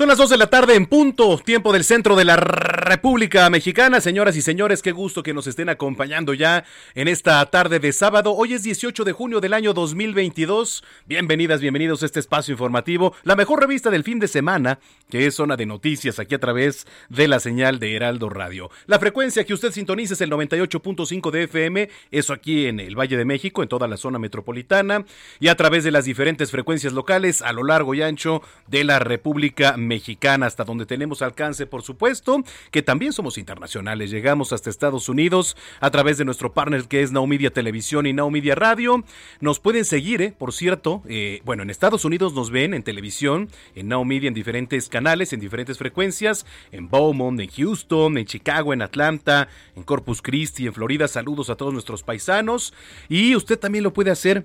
Son las 2 de la tarde en punto, tiempo del centro de la República Mexicana. Señoras y señores, qué gusto que nos estén acompañando ya en esta tarde de sábado. Hoy es 18 de junio del año 2022. Bienvenidas, bienvenidos a este espacio informativo, la mejor revista del fin de semana, que es zona de noticias aquí a través de la señal de Heraldo Radio. La frecuencia que usted sintoniza es el 98.5 de FM, eso aquí en el Valle de México, en toda la zona metropolitana, y a través de las diferentes frecuencias locales a lo largo y ancho de la República Mexicana mexicana, hasta donde tenemos alcance, por supuesto, que también somos internacionales. Llegamos hasta Estados Unidos a través de nuestro partner que es Now Media Televisión y Now Media Radio. Nos pueden seguir, eh, por cierto, eh, bueno, en Estados Unidos nos ven en televisión, en Now Media, en diferentes canales, en diferentes frecuencias, en Beaumont, en Houston, en Chicago, en Atlanta, en Corpus Christi, en Florida. Saludos a todos nuestros paisanos. Y usted también lo puede hacer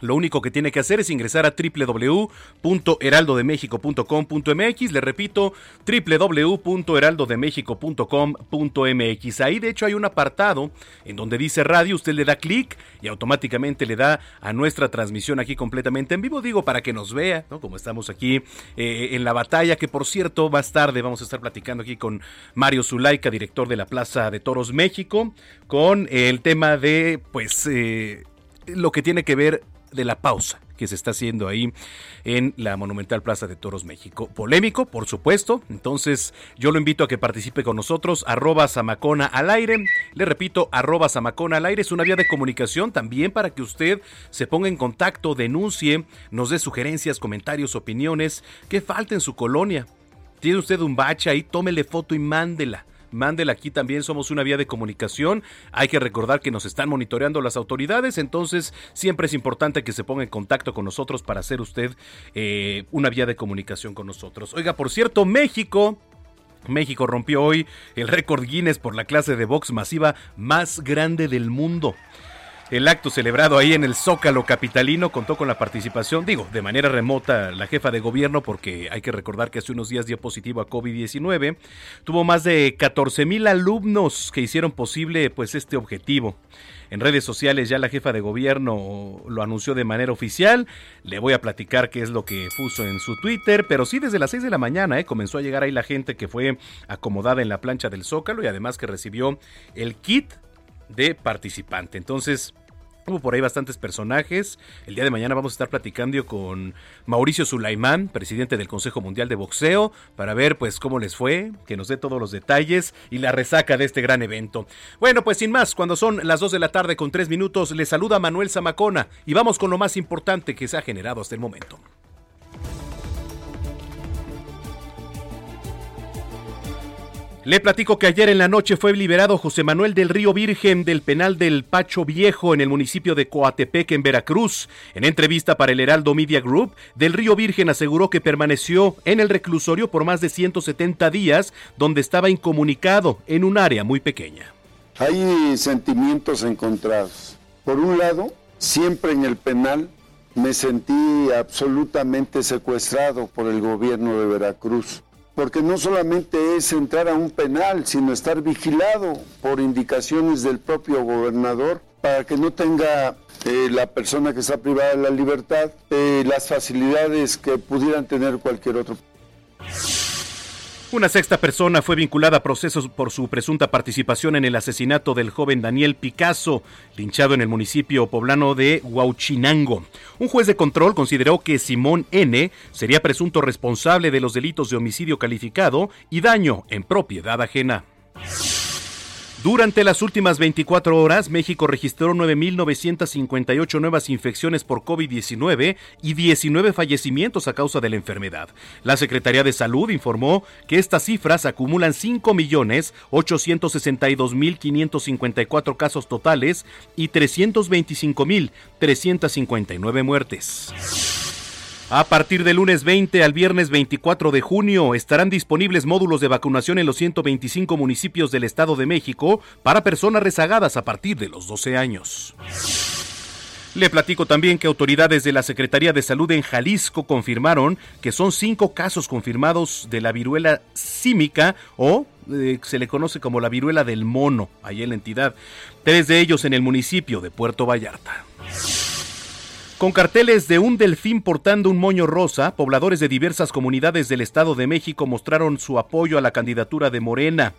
lo único que tiene que hacer es ingresar a www.heraldodemexico.com.mx. Le repito, www.heraldodemexico.com.mx. Ahí de hecho hay un apartado en donde dice radio, usted le da clic y automáticamente le da a nuestra transmisión aquí completamente en vivo. Digo, para que nos vea, ¿no? Como estamos aquí eh, en la batalla, que por cierto, más tarde vamos a estar platicando aquí con Mario Zulaika, director de la Plaza de Toros México, con el tema de, pues, eh, lo que tiene que ver de la pausa que se está haciendo ahí en la Monumental Plaza de Toros México. Polémico, por supuesto. Entonces, yo lo invito a que participe con nosotros. Arroba Samacona al aire. Le repito, arroba Samacona al aire. Es una vía de comunicación también para que usted se ponga en contacto, denuncie, nos dé sugerencias, comentarios, opiniones. que falta en su colonia? ¿Tiene usted un bache ahí? Tómele foto y mándela mándela aquí también, somos una vía de comunicación. Hay que recordar que nos están monitoreando las autoridades, entonces siempre es importante que se ponga en contacto con nosotros para hacer usted eh, una vía de comunicación con nosotros. Oiga, por cierto, México... México rompió hoy el récord Guinness por la clase de box masiva más grande del mundo. El acto celebrado ahí en el Zócalo Capitalino contó con la participación, digo, de manera remota, la jefa de gobierno, porque hay que recordar que hace unos días dio positivo a COVID-19. Tuvo más de 14 mil alumnos que hicieron posible pues este objetivo. En redes sociales ya la jefa de gobierno lo anunció de manera oficial. Le voy a platicar qué es lo que puso en su Twitter, pero sí desde las 6 de la mañana ¿eh? comenzó a llegar ahí la gente que fue acomodada en la plancha del Zócalo y además que recibió el kit de participante. Entonces, Hubo por ahí bastantes personajes. El día de mañana vamos a estar platicando con Mauricio Sulaimán, presidente del Consejo Mundial de Boxeo, para ver pues cómo les fue, que nos dé todos los detalles y la resaca de este gran evento. Bueno, pues sin más, cuando son las 2 de la tarde con 3 minutos, les saluda Manuel Zamacona y vamos con lo más importante que se ha generado hasta el momento. Le platico que ayer en la noche fue liberado José Manuel del Río Virgen del penal del Pacho Viejo en el municipio de Coatepec, en Veracruz. En entrevista para el Heraldo Media Group, del Río Virgen aseguró que permaneció en el reclusorio por más de 170 días, donde estaba incomunicado en un área muy pequeña. Hay sentimientos encontrados. Por un lado, siempre en el penal me sentí absolutamente secuestrado por el gobierno de Veracruz porque no solamente es entrar a un penal, sino estar vigilado por indicaciones del propio gobernador para que no tenga eh, la persona que está privada de la libertad eh, las facilidades que pudieran tener cualquier otro. Una sexta persona fue vinculada a procesos por su presunta participación en el asesinato del joven Daniel Picasso, linchado en el municipio poblano de Huauchinango. Un juez de control consideró que Simón N. sería presunto responsable de los delitos de homicidio calificado y daño en propiedad ajena. Durante las últimas 24 horas, México registró 9.958 nuevas infecciones por COVID-19 y 19 fallecimientos a causa de la enfermedad. La Secretaría de Salud informó que estas cifras acumulan 5.862.554 casos totales y 325.359 muertes. A partir del lunes 20 al viernes 24 de junio estarán disponibles módulos de vacunación en los 125 municipios del Estado de México para personas rezagadas a partir de los 12 años. Le platico también que autoridades de la Secretaría de Salud en Jalisco confirmaron que son cinco casos confirmados de la viruela símica o eh, se le conoce como la viruela del mono, allá en la entidad. Tres de ellos en el municipio de Puerto Vallarta. Con carteles de un delfín portando un moño rosa, pobladores de diversas comunidades del Estado de México mostraron su apoyo a la candidatura de Morena.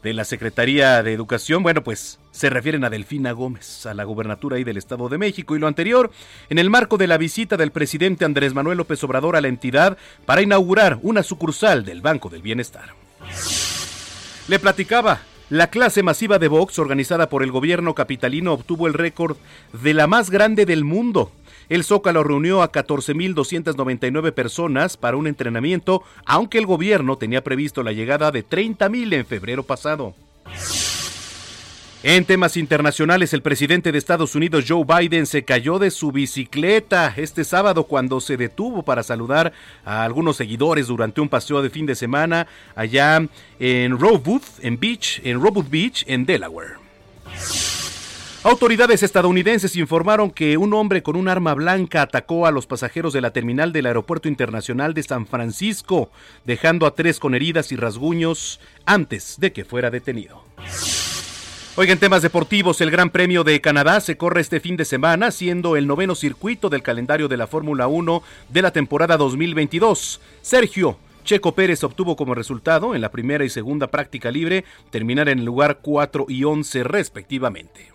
De la Secretaría de Educación, bueno, pues se refieren a Delfina Gómez, a la gubernatura ahí del Estado de México. Y lo anterior, en el marco de la visita del presidente Andrés Manuel López Obrador a la entidad para inaugurar una sucursal del Banco del Bienestar. Le platicaba, la clase masiva de box organizada por el gobierno capitalino obtuvo el récord de la más grande del mundo. El Zócalo reunió a 14.299 personas para un entrenamiento, aunque el gobierno tenía previsto la llegada de 30.000 en febrero pasado. En temas internacionales, el presidente de Estados Unidos, Joe Biden, se cayó de su bicicleta este sábado cuando se detuvo para saludar a algunos seguidores durante un paseo de fin de semana allá en Roebuck, en Beach, en Beach, en Delaware. Autoridades estadounidenses informaron que un hombre con un arma blanca atacó a los pasajeros de la terminal del Aeropuerto Internacional de San Francisco, dejando a tres con heridas y rasguños antes de que fuera detenido. Oigan, temas deportivos, el Gran Premio de Canadá se corre este fin de semana, siendo el noveno circuito del calendario de la Fórmula 1 de la temporada 2022. Sergio Checo Pérez obtuvo como resultado en la primera y segunda práctica libre terminar en el lugar 4 y 11 respectivamente.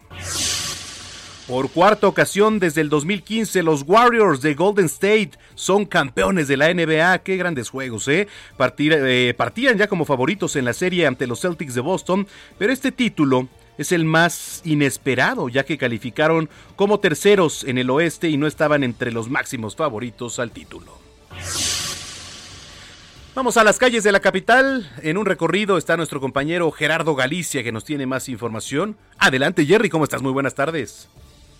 Por cuarta ocasión desde el 2015, los Warriors de Golden State son campeones de la NBA. Qué grandes juegos, ¿eh? eh partían ya como favoritos en la serie ante los Celtics de Boston, pero este título es el más inesperado, ya que calificaron como terceros en el oeste y no estaban entre los máximos favoritos al título. Vamos a las calles de la capital. En un recorrido está nuestro compañero Gerardo Galicia que nos tiene más información. Adelante Jerry, ¿cómo estás? Muy buenas tardes.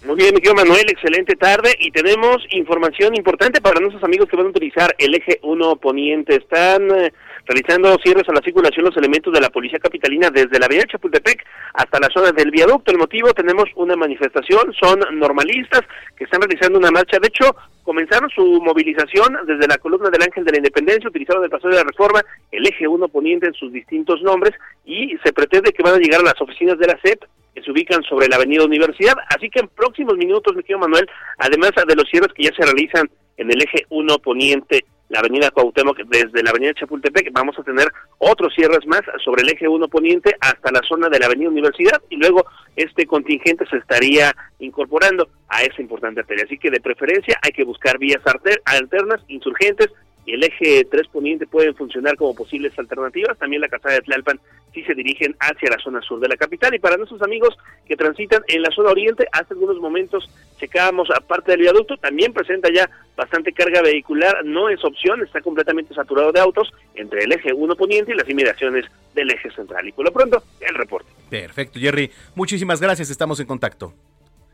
Muy bien, mi querido Manuel, excelente tarde y tenemos información importante para nuestros amigos que van a utilizar el eje 1 poniente. Están eh, realizando cierres a la circulación los elementos de la Policía Capitalina desde la avenida Chapultepec hasta la zona del viaducto. El motivo, tenemos una manifestación, son normalistas que están realizando una marcha. De hecho, comenzaron su movilización desde la columna del Ángel de la Independencia, utilizaron el paso de la reforma, el eje 1 poniente en sus distintos nombres y se pretende que van a llegar a las oficinas de la CEP que se ubican sobre la avenida Universidad. Así que en próximos minutos, mi querido Manuel, además de los cierres que ya se realizan en el eje 1 poniente la avenida Cuauhtémoc desde la avenida Chapultepec, vamos a tener otros cierres más sobre el eje 1 poniente hasta la zona de la avenida Universidad y luego este contingente se estaría incorporando a esa importante arteria. Así que de preferencia hay que buscar vías alternas, insurgentes, y el eje 3 poniente pueden funcionar como posibles alternativas. También la casada de Tlalpan si se dirigen hacia la zona sur de la capital. Y para nuestros amigos que transitan en la zona oriente, hace algunos momentos checábamos aparte del viaducto, también presenta ya bastante carga vehicular, no es opción, está completamente saturado de autos entre el eje 1 poniente y las inmediaciones del eje central. Y por lo pronto, el reporte. Perfecto, Jerry. Muchísimas gracias, estamos en contacto.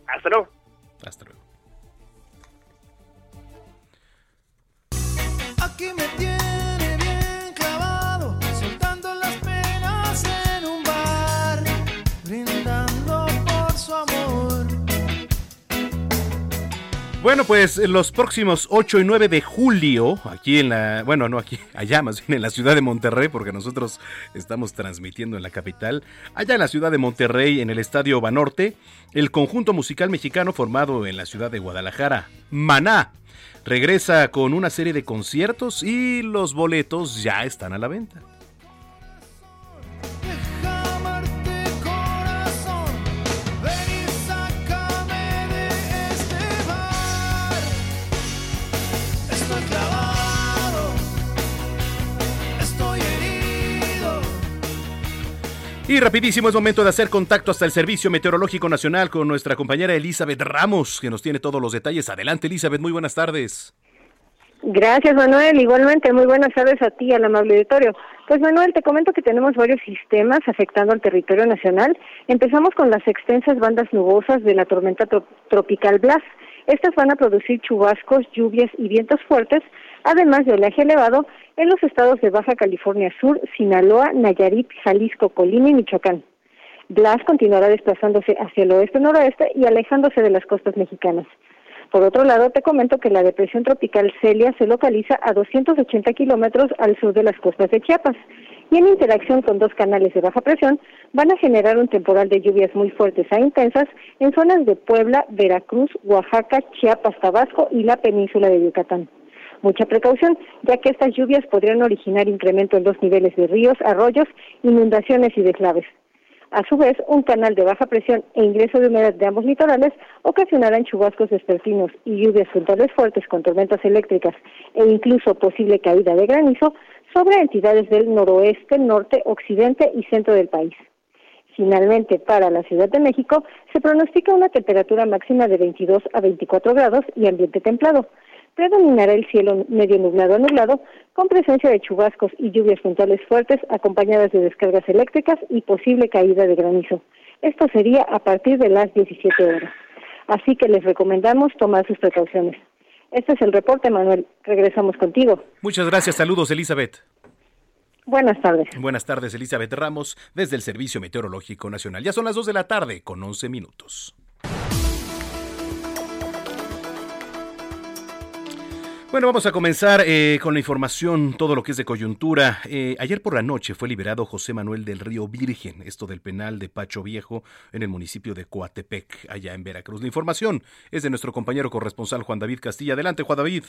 Hasta luego. Hasta luego. Bueno, pues los próximos 8 y 9 de julio, aquí en la, bueno, no aquí, allá más bien en la ciudad de Monterrey, porque nosotros estamos transmitiendo en la capital, allá en la ciudad de Monterrey, en el Estadio Banorte, el conjunto musical mexicano formado en la ciudad de Guadalajara, Maná, regresa con una serie de conciertos y los boletos ya están a la venta. Y rapidísimo es momento de hacer contacto hasta el Servicio Meteorológico Nacional con nuestra compañera Elizabeth Ramos, que nos tiene todos los detalles. Adelante, Elizabeth, muy buenas tardes. Gracias, Manuel. Igualmente, muy buenas tardes a ti, al amable auditorio. Pues, Manuel, te comento que tenemos varios sistemas afectando al territorio nacional. Empezamos con las extensas bandas nubosas de la tormenta tropical Blas. Estas van a producir chubascos, lluvias y vientos fuertes, además de oleaje elevado en los estados de Baja California Sur, Sinaloa, Nayarit, Jalisco, Colima y Michoacán. Blas continuará desplazándose hacia el oeste-noroeste y alejándose de las costas mexicanas. Por otro lado, te comento que la depresión tropical Celia se localiza a 280 kilómetros al sur de las costas de Chiapas y en interacción con dos canales de baja presión van a generar un temporal de lluvias muy fuertes e intensas en zonas de Puebla, Veracruz, Oaxaca, Chiapas, Tabasco y la península de Yucatán. Mucha precaución, ya que estas lluvias podrían originar incremento en los niveles de ríos, arroyos, inundaciones y deslaves. A su vez, un canal de baja presión e ingreso de humedad de ambos litorales ocasionarán chubascos vespertinos y lluvias puntuales fuertes con tormentas eléctricas e incluso posible caída de granizo sobre entidades del noroeste, norte, occidente y centro del país. Finalmente, para la Ciudad de México se pronostica una temperatura máxima de 22 a 24 grados y ambiente templado. Predominará el cielo medio nublado a nublado, con presencia de chubascos y lluvias puntuales fuertes, acompañadas de descargas eléctricas y posible caída de granizo. Esto sería a partir de las 17 horas. Así que les recomendamos tomar sus precauciones. Este es el reporte, Manuel. Regresamos contigo. Muchas gracias. Saludos, Elizabeth. Buenas tardes. Buenas tardes, Elizabeth Ramos, desde el Servicio Meteorológico Nacional. Ya son las 2 de la tarde, con 11 minutos. Bueno, vamos a comenzar eh, con la información, todo lo que es de coyuntura. Eh, ayer por la noche fue liberado José Manuel del Río Virgen, esto del penal de Pacho Viejo, en el municipio de Coatepec, allá en Veracruz. La información es de nuestro compañero corresponsal Juan David Castilla. Adelante, Juan David.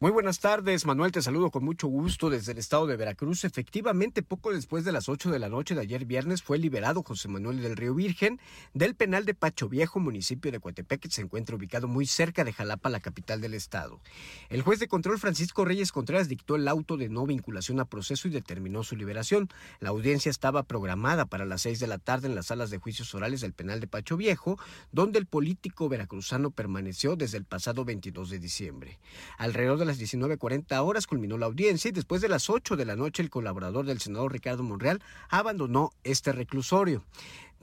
Muy buenas tardes, Manuel, te saludo con mucho gusto desde el estado de Veracruz. Efectivamente, poco después de las 8 de la noche de ayer viernes fue liberado José Manuel del Río Virgen del penal de Pacho Viejo, municipio de Coatepec, que se encuentra ubicado muy cerca de Jalapa, la capital del estado. El juez de control Francisco Reyes Contreras dictó el auto de no vinculación a proceso y determinó su liberación. La audiencia estaba programada para las 6 de la tarde en las salas de juicios orales del penal de Pacho Viejo, donde el político veracruzano permaneció desde el pasado 22 de diciembre. Alrededor de las 19.40 horas culminó la audiencia y después de las 8 de la noche el colaborador del senador Ricardo Monreal abandonó este reclusorio.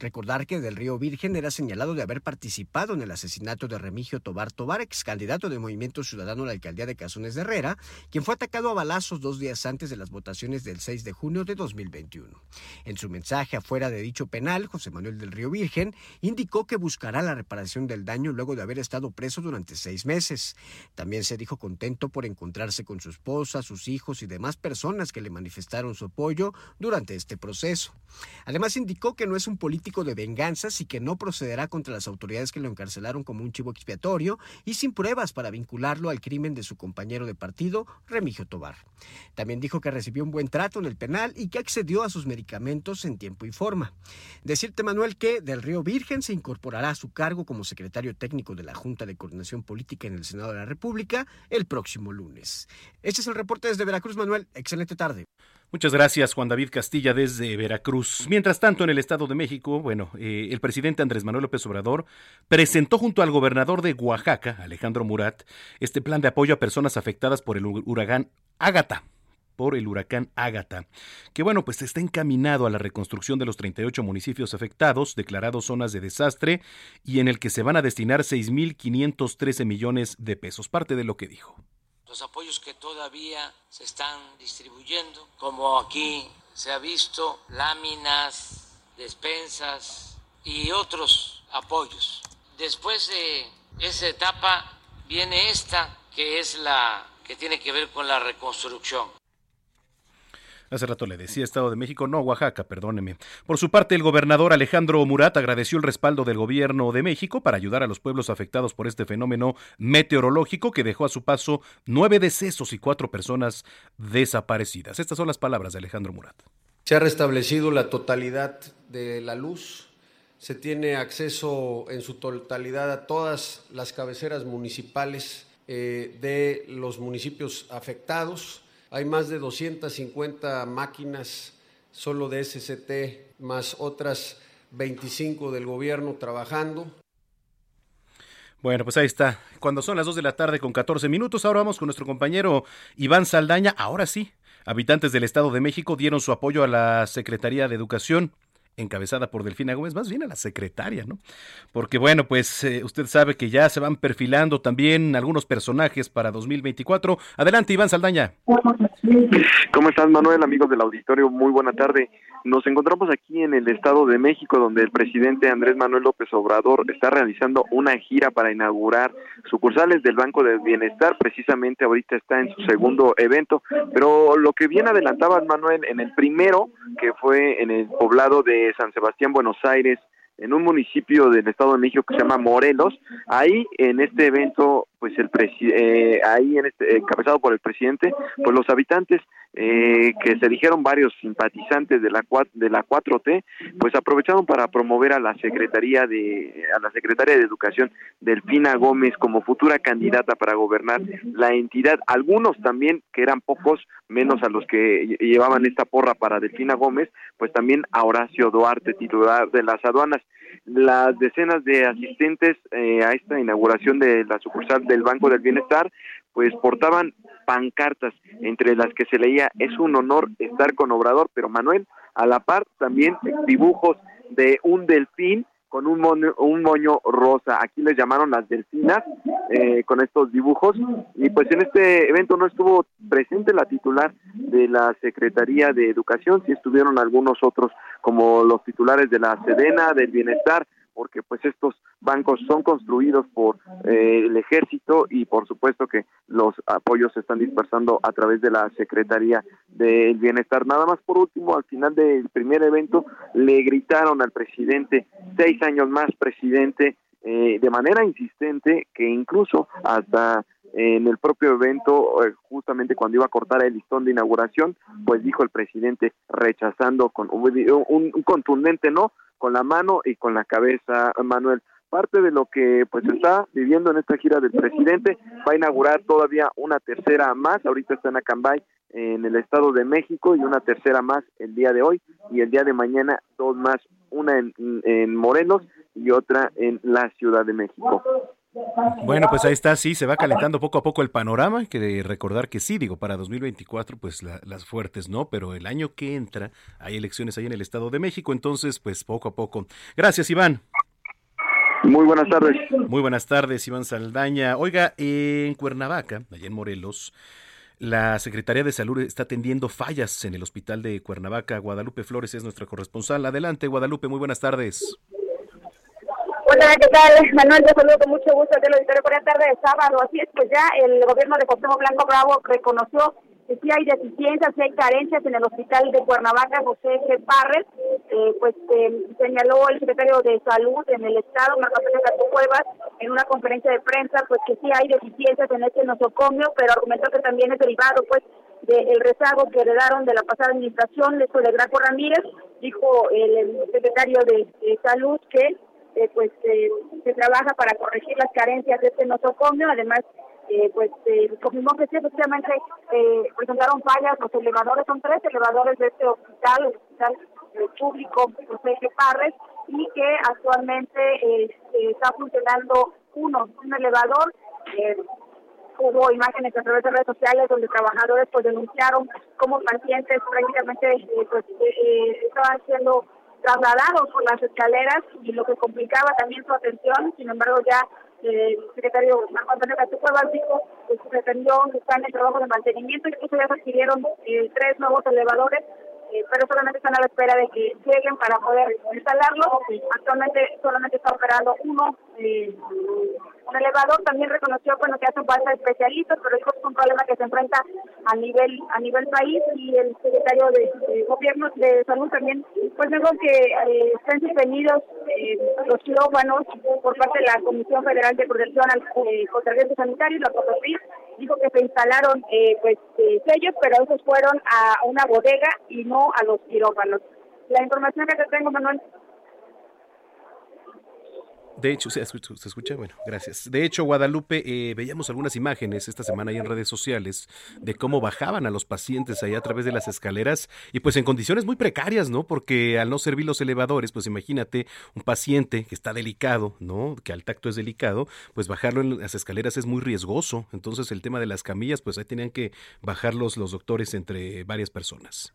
Recordar que Del Río Virgen era señalado de haber participado en el asesinato de Remigio Tobar Tobar, ex candidato de Movimiento Ciudadano a la alcaldía de Cazones de Herrera, quien fue atacado a balazos dos días antes de las votaciones del 6 de junio de 2021. En su mensaje afuera de dicho penal, José Manuel del Río Virgen indicó que buscará la reparación del daño luego de haber estado preso durante seis meses. También se dijo contento por encontrarse con su esposa, sus hijos y demás personas que le manifestaron su apoyo durante este proceso. Además indicó que no es un político de venganzas y que no procederá contra las autoridades que lo encarcelaron como un chivo expiatorio y sin pruebas para vincularlo al crimen de su compañero de partido, Remigio Tobar. También dijo que recibió un buen trato en el penal y que accedió a sus medicamentos en tiempo y forma. Decirte, Manuel, que del Río Virgen se incorporará a su cargo como secretario técnico de la Junta de Coordinación Política en el Senado de la República el próximo lunes. Este es el reporte desde Veracruz, Manuel. Excelente tarde. Muchas gracias, Juan David Castilla, desde Veracruz. Mientras tanto, en el Estado de México, bueno, eh, el presidente Andrés Manuel López Obrador presentó junto al gobernador de Oaxaca, Alejandro Murat, este plan de apoyo a personas afectadas por el huracán Ágata por el huracán Ágata, que bueno, pues está encaminado a la reconstrucción de los 38 municipios afectados, declarados zonas de desastre, y en el que se van a destinar 6.513 millones de pesos, parte de lo que dijo los apoyos que todavía se están distribuyendo, como aquí se ha visto, láminas, despensas y otros apoyos. Después de esa etapa viene esta, que es la que tiene que ver con la reconstrucción. Hace rato le decía Estado de México, no Oaxaca, perdóneme. Por su parte, el gobernador Alejandro Murat agradeció el respaldo del gobierno de México para ayudar a los pueblos afectados por este fenómeno meteorológico que dejó a su paso nueve decesos y cuatro personas desaparecidas. Estas son las palabras de Alejandro Murat. Se ha restablecido la totalidad de la luz, se tiene acceso en su totalidad a todas las cabeceras municipales eh, de los municipios afectados hay más de 250 máquinas solo de SCT, más otras 25 del gobierno trabajando. Bueno, pues ahí está. Cuando son las 2 de la tarde con 14 minutos, ahora vamos con nuestro compañero Iván Saldaña. Ahora sí, habitantes del Estado de México dieron su apoyo a la Secretaría de Educación encabezada por Delfina Gómez, más bien a la secretaria, ¿no? Porque bueno, pues eh, usted sabe que ya se van perfilando también algunos personajes para 2024. Adelante, Iván Saldaña. ¿Cómo estás, Manuel? Amigos del auditorio, muy buena tarde. Nos encontramos aquí en el Estado de México, donde el presidente Andrés Manuel López Obrador está realizando una gira para inaugurar sucursales del Banco del Bienestar. Precisamente ahorita está en su segundo evento, pero lo que bien adelantaba Manuel en el primero, que fue en el poblado de San Sebastián, Buenos Aires, en un municipio del Estado de México que se llama Morelos. Ahí en este evento, pues el eh, ahí en este encabezado por el presidente, pues los habitantes eh, que se dijeron varios simpatizantes de la de la 4T, pues aprovecharon para promover a la secretaría de a la secretaria de Educación Delfina Gómez como futura candidata para gobernar la entidad. Algunos también que eran pocos, menos a los que llevaban esta porra para Delfina Gómez, pues también a Horacio Duarte, titular de las aduanas. Las decenas de asistentes eh, a esta inauguración de la sucursal del Banco del Bienestar, pues portaban pancartas entre las que se leía es un honor estar con Obrador, pero Manuel, a la par también dibujos de un delfín con un moño, un moño rosa. Aquí les llamaron las delfinas eh, con estos dibujos. Y pues en este evento no estuvo presente la titular de la Secretaría de Educación, sí estuvieron algunos otros como los titulares de la Sedena, del Bienestar, porque pues estos bancos son construidos por eh, el ejército y por supuesto que los apoyos se están dispersando a través de la Secretaría del Bienestar. Nada más por último, al final del primer evento le gritaron al presidente, seis años más presidente, eh, de manera insistente que incluso hasta en el propio evento, eh, justamente cuando iba a cortar el listón de inauguración, pues dijo el presidente rechazando con un, un contundente no, con la mano y con la cabeza, Manuel. Parte de lo que pues está viviendo en esta gira del presidente, va a inaugurar todavía una tercera más, ahorita está en Acambay, en el Estado de México, y una tercera más el día de hoy, y el día de mañana dos más, una en, en Morelos y otra en la Ciudad de México. Bueno, pues ahí está, sí, se va calentando poco a poco el panorama, hay que recordar que sí, digo, para 2024 pues las fuertes no, pero el año que entra hay elecciones ahí en el Estado de México, entonces pues poco a poco. Gracias, Iván. Muy buenas tardes. Muy buenas tardes, Iván Saldaña. Oiga, en Cuernavaca, allá en Morelos, la Secretaría de Salud está atendiendo fallas en el hospital de Cuernavaca. Guadalupe Flores es nuestra corresponsal. Adelante, Guadalupe, muy buenas tardes. Hola, ¿qué tal? Manuel, te saludo con mucho gusto de la auditorio por la tarde de sábado. Así es, pues ya el gobierno de José Blanco Bravo reconoció que sí hay deficiencias, sí hay carencias en el hospital de Cuernavaca, José G. Parres, eh, pues eh, señaló el secretario de Salud en el Estado, Marco Antonio Cuevas, en una conferencia de prensa, pues que sí hay deficiencias en este nosocomio, pero argumentó que también es derivado, pues, del rezago que heredaron de la pasada administración, de Graco Ramírez, dijo el, secretario de Salud que eh, pues eh, se trabaja para corregir las carencias de este nosocomio, además eh, pues eh, confirmó que sí, efectivamente eh, presentaron fallas, los elevadores, son tres elevadores de este hospital, el hospital público José Parres, y que actualmente está funcionando uno, un elevador, hubo imágenes a través de redes sociales donde trabajadores pues denunciaron cómo pacientes prácticamente pues estaban siendo trasladados por las escaleras y lo que complicaba también su atención. Sin embargo, ya eh, el secretario Marco Antonio Cuevas dijo que se pretendió el trabajo de mantenimiento, incluso ya se adquirieron eh, tres nuevos elevadores eh, pero solamente están a la espera de que lleguen para poder instalarlo. Actualmente solamente está operando uno, eh, un elevador. También reconoció bueno, que hacen falta especialistas, pero es un problema que se enfrenta a nivel a nivel país y el secretario de, Gobierno de Salud también pues dijo que eh, están suspendidos eh, los quirófanos por parte de la Comisión Federal de Protección al eh, contra Sanitario, la COFEPRIS, dijo que se instalaron eh, pues sellos, pero esos fueron a una bodega y no a los quirófanos. La información que te tengo, Manuel. De hecho, ¿se escucha? Bueno, gracias. De hecho, Guadalupe, eh, veíamos algunas imágenes esta semana ahí en redes sociales de cómo bajaban a los pacientes ahí a través de las escaleras y pues en condiciones muy precarias, ¿no? Porque al no servir los elevadores, pues imagínate un paciente que está delicado, ¿no? Que al tacto es delicado, pues bajarlo en las escaleras es muy riesgoso. Entonces el tema de las camillas, pues ahí tenían que bajarlos los doctores entre varias personas.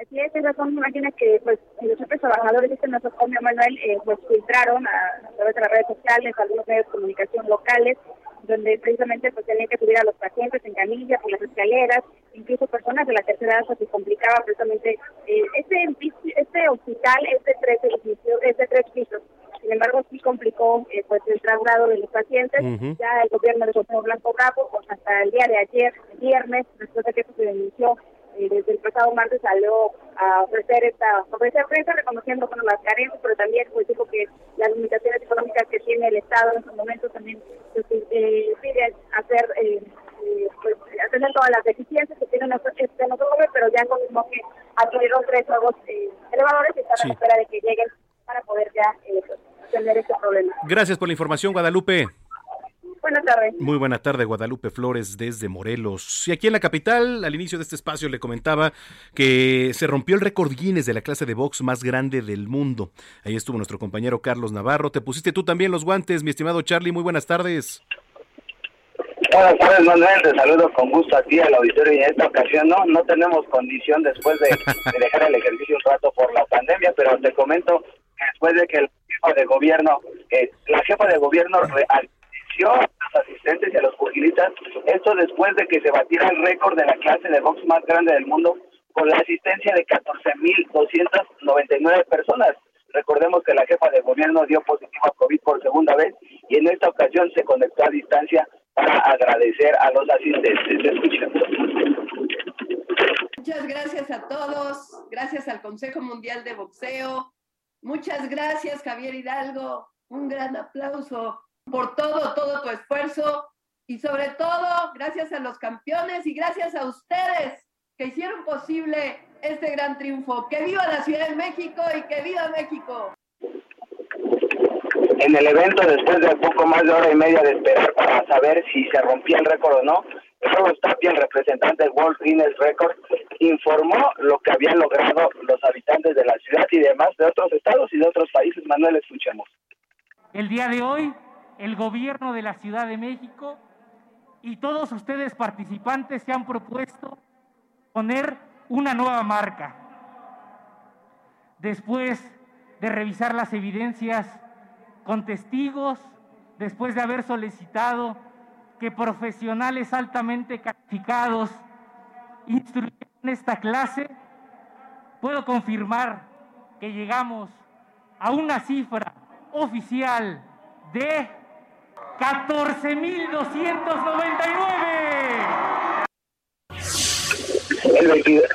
Así es, esas son imágenes que pues los propios trabajadores este nosocomio Manuel eh, pues filtraron a, a, través de las redes sociales, algunos medios de comunicación locales, donde precisamente pues tenían que subir a los pacientes en camilla por las escaleras, incluso personas de la tercera edad se complicaba precisamente eh, este este hospital es de tres edificios, es de tres pisos. Sin embargo, sí complicó eh, pues el traslado de los pacientes. Uh -huh. Ya el gobierno de José Blanco Bravo, pues hasta el día de ayer, viernes, después de que se denunció desde el pasado martes salió a ofrecer esta ofrecer prensa reconociendo bueno, las carencias, pero también pues dijo que las limitaciones económicas que tiene el Estado en estos momentos también pues, eh, piden hacer eh, pues, atender todas las deficiencias que tiene este nosotros, pero ya confirmó que adquirieron tres nuevos elevadores y están sí. a la espera de que lleguen para poder ya atender este problema. Gracias por la información, Guadalupe. Buenas tardes. Muy buena tarde, Guadalupe Flores desde Morelos. Y aquí en la capital, al inicio de este espacio le comentaba que se rompió el récord Guinness de la clase de box más grande del mundo. Ahí estuvo nuestro compañero Carlos Navarro. Te pusiste tú también los guantes, mi estimado Charlie. Muy buenas tardes. Buenas tardes, Manuel. Te saludo con gusto a ti, al auditorio. Y en esta ocasión no, no tenemos condición después de, de dejar el ejercicio un rato por la pandemia, pero te comento que después de que el jefe de gobierno, eh, la jefa de gobierno a asistentes y a los pugilistas, esto después de que se batiera el récord de la clase de box más grande del mundo con la asistencia de 14.299 personas. Recordemos que la jefa de gobierno dio positivo a COVID por segunda vez y en esta ocasión se conectó a distancia para agradecer a los asistentes. Muchas gracias a todos, gracias al Consejo Mundial de Boxeo, muchas gracias Javier Hidalgo, un gran aplauso por todo, todo tu esfuerzo y sobre todo gracias a los campeones y gracias a ustedes que hicieron posible este gran triunfo. Que viva la Ciudad de México y que viva México. En el evento, después de poco más de hora y media de esperar para saber si se rompía el récord o no, Carlos Tapia, el representante del World Guinness Record, informó lo que habían logrado los habitantes de la ciudad y demás de otros estados y de otros países. Manuel, escuchemos. El día de hoy el gobierno de la Ciudad de México y todos ustedes participantes se han propuesto poner una nueva marca. Después de revisar las evidencias con testigos, después de haber solicitado que profesionales altamente calificados instruyeran esta clase, puedo confirmar que llegamos a una cifra oficial de 14.299.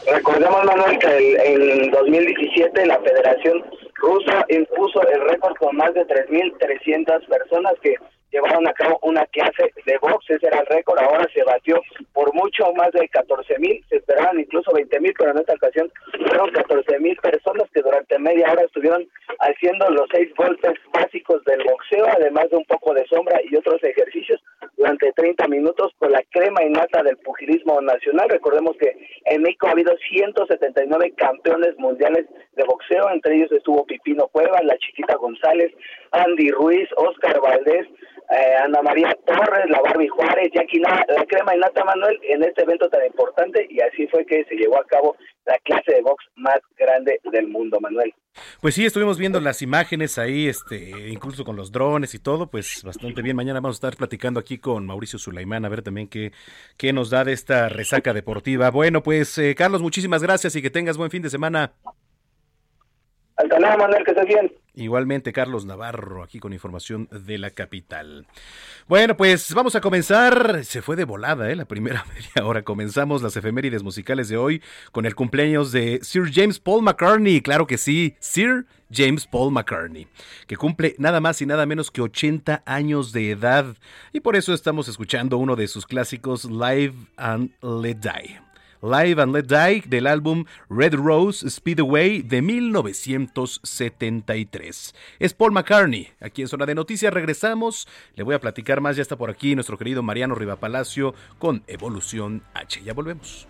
Recordemos, Manuel, que en 2017 la Federación Rusa impuso el récord con más de 3.300 personas que llevaron a cabo una clase de box, ese era el récord, ahora se batió por mucho más de 14 mil, se esperaban incluso 20 mil, pero en esta ocasión fueron 14 mil personas que durante media hora estuvieron haciendo los seis golpes básicos del boxeo, además de un poco de sombra y otros ejercicios durante 30 minutos con la crema innata del pugilismo nacional. Recordemos que en México ha habido 179 campeones mundiales de boxeo, entre ellos estuvo Pipino Cuevas, la Chiquita González, Andy Ruiz, Oscar Valdés, eh, Ana María Torres, la Barbie Juárez, Jackie la crema innata Manuel en este evento tan importante y así fue que se llevó a cabo la clase de box más grande del mundo, Manuel. Pues sí, estuvimos viendo las imágenes ahí, este, incluso con los drones y todo, pues bastante bien. Mañana vamos a estar platicando aquí con Mauricio Sulaimán a ver también qué, qué nos da de esta resaca deportiva. Bueno, pues eh, Carlos, muchísimas gracias y que tengas buen fin de semana. Hasta luego, Manuel, que estés bien. Igualmente, Carlos Navarro, aquí con información de la capital. Bueno, pues vamos a comenzar. Se fue de volada, ¿eh? La primera media hora. Comenzamos las efemérides musicales de hoy con el cumpleaños de Sir James Paul McCartney. Claro que sí, Sir James Paul McCartney, que cumple nada más y nada menos que 80 años de edad. Y por eso estamos escuchando uno de sus clásicos, Live and Let Die. Live and Let Die del álbum Red Rose Speedway de 1973. Es Paul McCartney. Aquí en Zona de Noticias regresamos. Le voy a platicar más. Ya está por aquí nuestro querido Mariano Rivapalacio con Evolución H. Ya volvemos.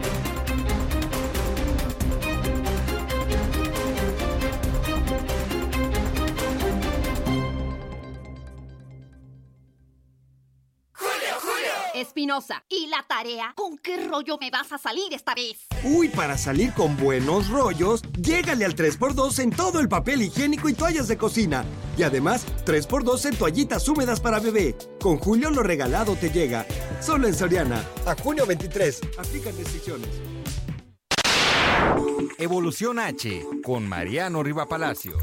Espinosa, ¿y la tarea? ¿Con qué rollo me vas a salir esta vez? Uy, para salir con buenos rollos, llégale al 3x2 en todo el papel higiénico y toallas de cocina. Y además, 3x2 en toallitas húmedas para bebé. Con Julio lo regalado te llega. Solo en Soriana. A junio 23. Aplican restricciones. Evolución H con Mariano Riva Palacio.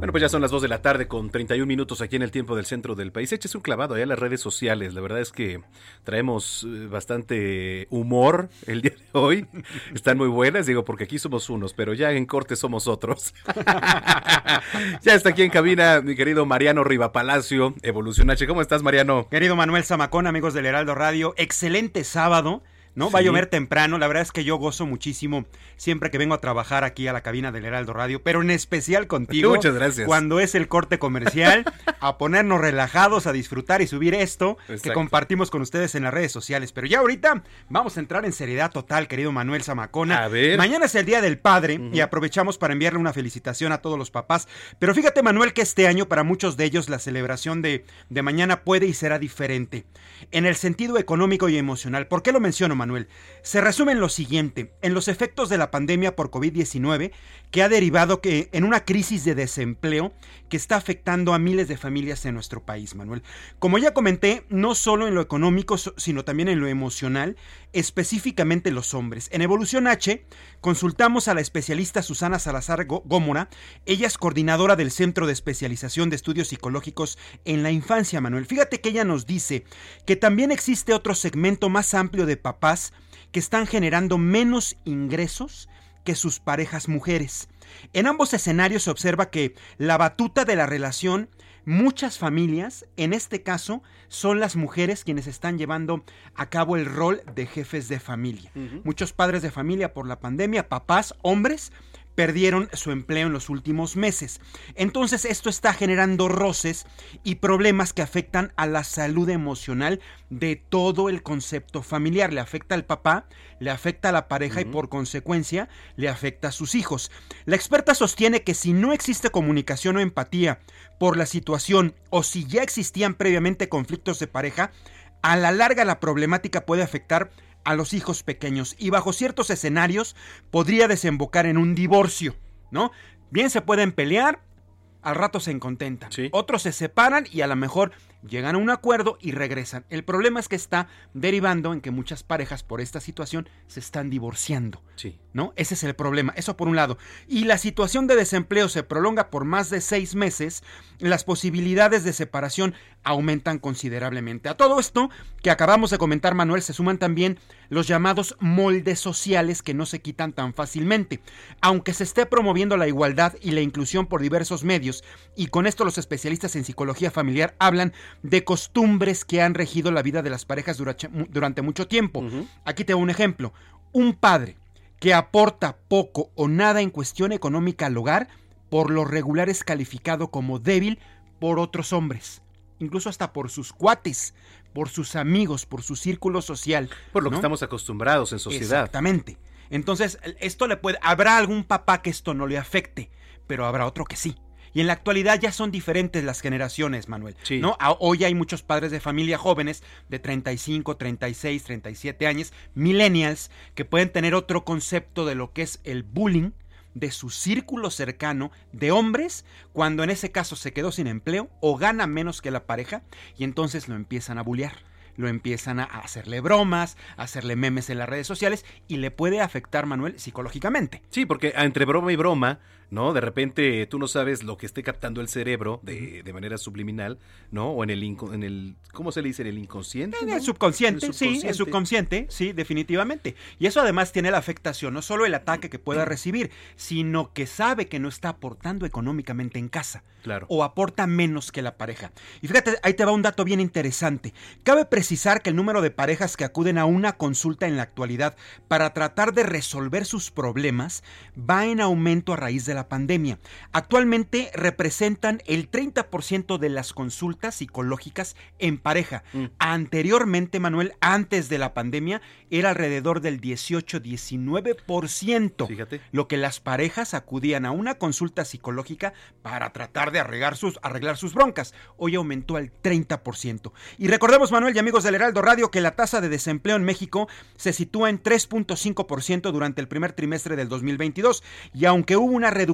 Bueno, pues ya son las 2 de la tarde con 31 minutos aquí en el tiempo del centro del país. Eches un clavado allá en las redes sociales. La verdad es que traemos eh, bastante humor el día de hoy. Están muy buenas, digo, porque aquí somos unos, pero ya en corte somos otros. ya está aquí en cabina mi querido Mariano Rivapalacio, Evolución H. ¿Cómo estás, Mariano? Querido Manuel Zamacón, amigos del Heraldo Radio, excelente sábado. ¿No? Va a llover temprano, la verdad es que yo gozo muchísimo siempre que vengo a trabajar aquí a la cabina del Heraldo Radio, pero en especial contigo. Muchas gracias. Cuando es el corte comercial, a ponernos relajados, a disfrutar y subir esto que compartimos con ustedes en las redes sociales. Pero ya ahorita vamos a entrar en seriedad total, querido Manuel Zamacona. A ver. Mañana es el Día del Padre y aprovechamos para enviarle una felicitación a todos los papás. Pero fíjate, Manuel, que este año para muchos de ellos la celebración de, de mañana puede y será diferente. En el sentido económico y emocional. ¿Por qué lo menciono, Manuel? Se resume en lo siguiente. En los efectos de la pandemia por COVID-19 que ha derivado que en una crisis de desempleo que está afectando a miles de familias en nuestro país, Manuel. Como ya comenté, no solo en lo económico, sino también en lo emocional, específicamente los hombres. En Evolución H, consultamos a la especialista Susana Salazar Gó- Gómora. Ella es coordinadora del Centro de Especialización de Estudios Psicológicos en la Infancia, Manuel. Fíjate que ella nos dice que también existe otro segmento más amplio de papás que están generando menos ingresos que sus parejas mujeres. En ambos escenarios se observa que la batuta de la relación, muchas familias, en este caso, son las mujeres quienes están llevando a cabo el rol de jefes de familia. Muchos padres de familia por la pandemia, papás, hombres, perdieron su empleo en los últimos meses. Entonces esto está generando roces y problemas que afectan a la salud emocional de todo el concepto familiar. Le afecta al papá, le afecta a la pareja y por consecuencia le afecta a sus hijos. La experta sostiene que si no existe comunicación o empatía por la situación o si ya existían previamente conflictos de pareja, a la larga la problemática puede afectar a los hijos pequeños y bajo ciertos escenarios podría desembocar en un divorcio, ¿no? Bien se pueden pelear, al rato se contentan. Otros se separan y a lo mejor llegan a un acuerdo y regresan. El problema es que está derivando en que muchas parejas por esta situación se están divorciando. Sí. ¿No? Ese es el problema. Eso por un lado. Y la situación de desempleo se prolonga por más de seis meses, las posibilidades de separación aumentan considerablemente. A todo esto que acabamos de comentar, Manuel, se suman también los llamados moldes sociales que no se quitan tan fácilmente. Aunque se esté promoviendo la igualdad y la inclusión por diversos medios, y con esto los especialistas en psicología familiar hablan de costumbres que han regido la vida de las parejas durante, durante mucho tiempo. Aquí te doy un ejemplo. Un padre que aporta poco o nada en cuestión económica al hogar, por lo regular es calificado como débil por otros hombres, incluso hasta por sus cuates, por sus amigos, por su círculo social. Por lo que estamos acostumbrados en sociedad. Exactamente. Entonces, esto le puede, habrá algún papá que esto no le afecte, pero habrá otro que sí. Y en la actualidad ya son diferentes las generaciones, Manuel. ¿no? A- Hoy hay muchos padres de familia jóvenes de 35, 36, 37 años, millennials, que pueden tener otro concepto de lo que es el bullying de su círculo cercano de hombres cuando en ese caso se quedó sin empleo o gana menos que la pareja y entonces lo empiezan a bullear. Lo empiezan a hacerle bromas, a hacerle memes en las redes sociales y le puede afectar, Manuel, psicológicamente. Sí, porque entre broma y broma, ¿no? De repente tú no sabes lo que esté captando el cerebro de, de manera subliminal, ¿no? O en el, en el, ¿cómo se le dice? En el inconsciente. En ¿no? el subconsciente, El sí, el subconsciente, sí, definitivamente. Y eso además tiene la afectación, no solo el ataque que pueda recibir, sino que sabe que no está aportando económicamente en casa. Claro. O aporta menos que la pareja. Y fíjate, ahí te va un dato bien interesante. Cabe precisar que el número de parejas que acuden a una consulta en la actualidad para tratar de resolver sus problemas va en aumento a raíz de la pandemia. Actualmente representan el 30% de las consultas psicológicas en pareja. Anteriormente, Manuel, antes de la pandemia, era alrededor del 18-19%. Fíjate. Lo que las parejas acudían a una consulta psicológica para tratar de arreglar sus, arreglar sus broncas. Hoy aumentó al 30%. Y recordemos, Manuel y amigos del Heraldo Radio, que la tasa de desempleo en México se sitúa en 3.5% durante el primer trimestre del 2022. Y aunque hubo una reducción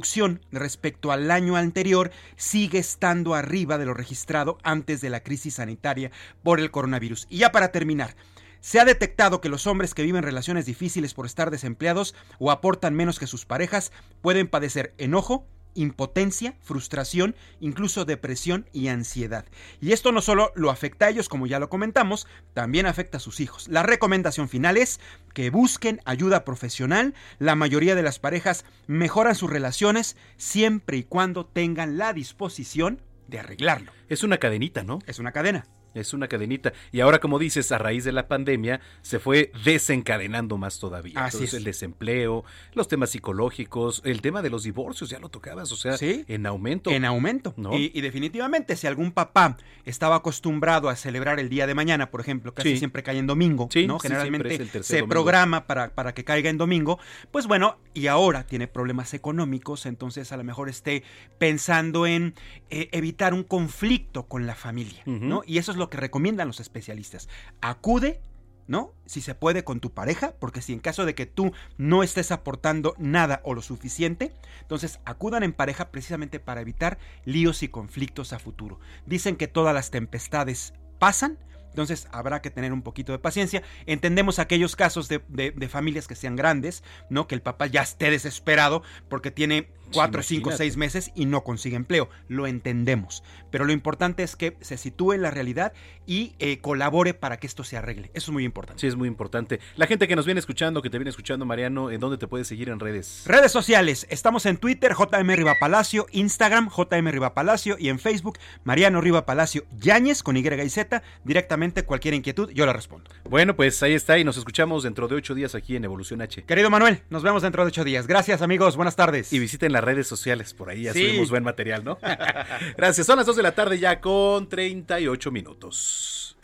respecto al año anterior, sigue estando arriba de lo registrado antes de la crisis sanitaria por el coronavirus. Y ya para terminar, se ha detectado que los hombres que viven relaciones difíciles por estar desempleados o aportan menos que sus parejas pueden padecer enojo, impotencia, frustración, incluso depresión y ansiedad. Y esto no solo lo afecta a ellos, como ya lo comentamos, también afecta a sus hijos. La recomendación final es que busquen ayuda profesional. La mayoría de las parejas mejoran sus relaciones siempre y cuando tengan la disposición de arreglarlo. Es una cadenita, ¿no? Es una cadena. Es una cadenita. Y ahora, como dices, a raíz de la pandemia se fue desencadenando más todavía. Así Entonces, es. el desempleo, los temas psicológicos, el tema de los divorcios, ya lo tocabas, o sea, Sí. en aumento. En aumento. ¿No? Y, y definitivamente, si algún papá estaba acostumbrado a celebrar el día de mañana, por ejemplo, casi Sí. siempre cae en domingo, Sí, ¿no? Generalmente se domingo. programa para, para que caiga en domingo, pues bueno, y ahora tiene problemas económicos, entonces a lo mejor esté pensando en eh, evitar un conflicto con la familia, ¿no? Y eso es lo que recomiendan los especialistas. Acude ¿no? Si se puede con tu pareja, porque si en caso de que tú no estés aportando nada o lo suficiente, entonces acudan en pareja precisamente para evitar líos y conflictos a futuro. Dicen que todas las tempestades pasan, entonces habrá que tener un poquito de paciencia. Entendemos aquellos casos de, de- de familias que sean grandes, ¿no? Que el papá ya esté desesperado porque tiene cuatro, cinco, seis meses y no consigue empleo. Lo entendemos. Pero lo importante es que se sitúe en la realidad y eh, colabore para que esto se arregle. Eso es muy importante. Sí, es muy importante. La gente que nos viene escuchando, que te viene escuchando, Mariano, ¿en dónde te puedes seguir en redes? Redes sociales, estamos en Twitter, JM Riva Palacio, Instagram, JM Riva Palacio y en Facebook, Mariano Riva Palacio Yáñez con Y y Z. Directamente cualquier inquietud, yo la respondo. Bueno, pues ahí está y nos escuchamos dentro de ocho días aquí en Evolución H. Querido Manuel, nos vemos dentro de ocho días. Gracias amigos, buenas tardes. Y visiten las redes sociales, por ahí ya Sí. subimos buen material, ¿no? Gracias, son las 2 de la tarde ya con 38 minutos.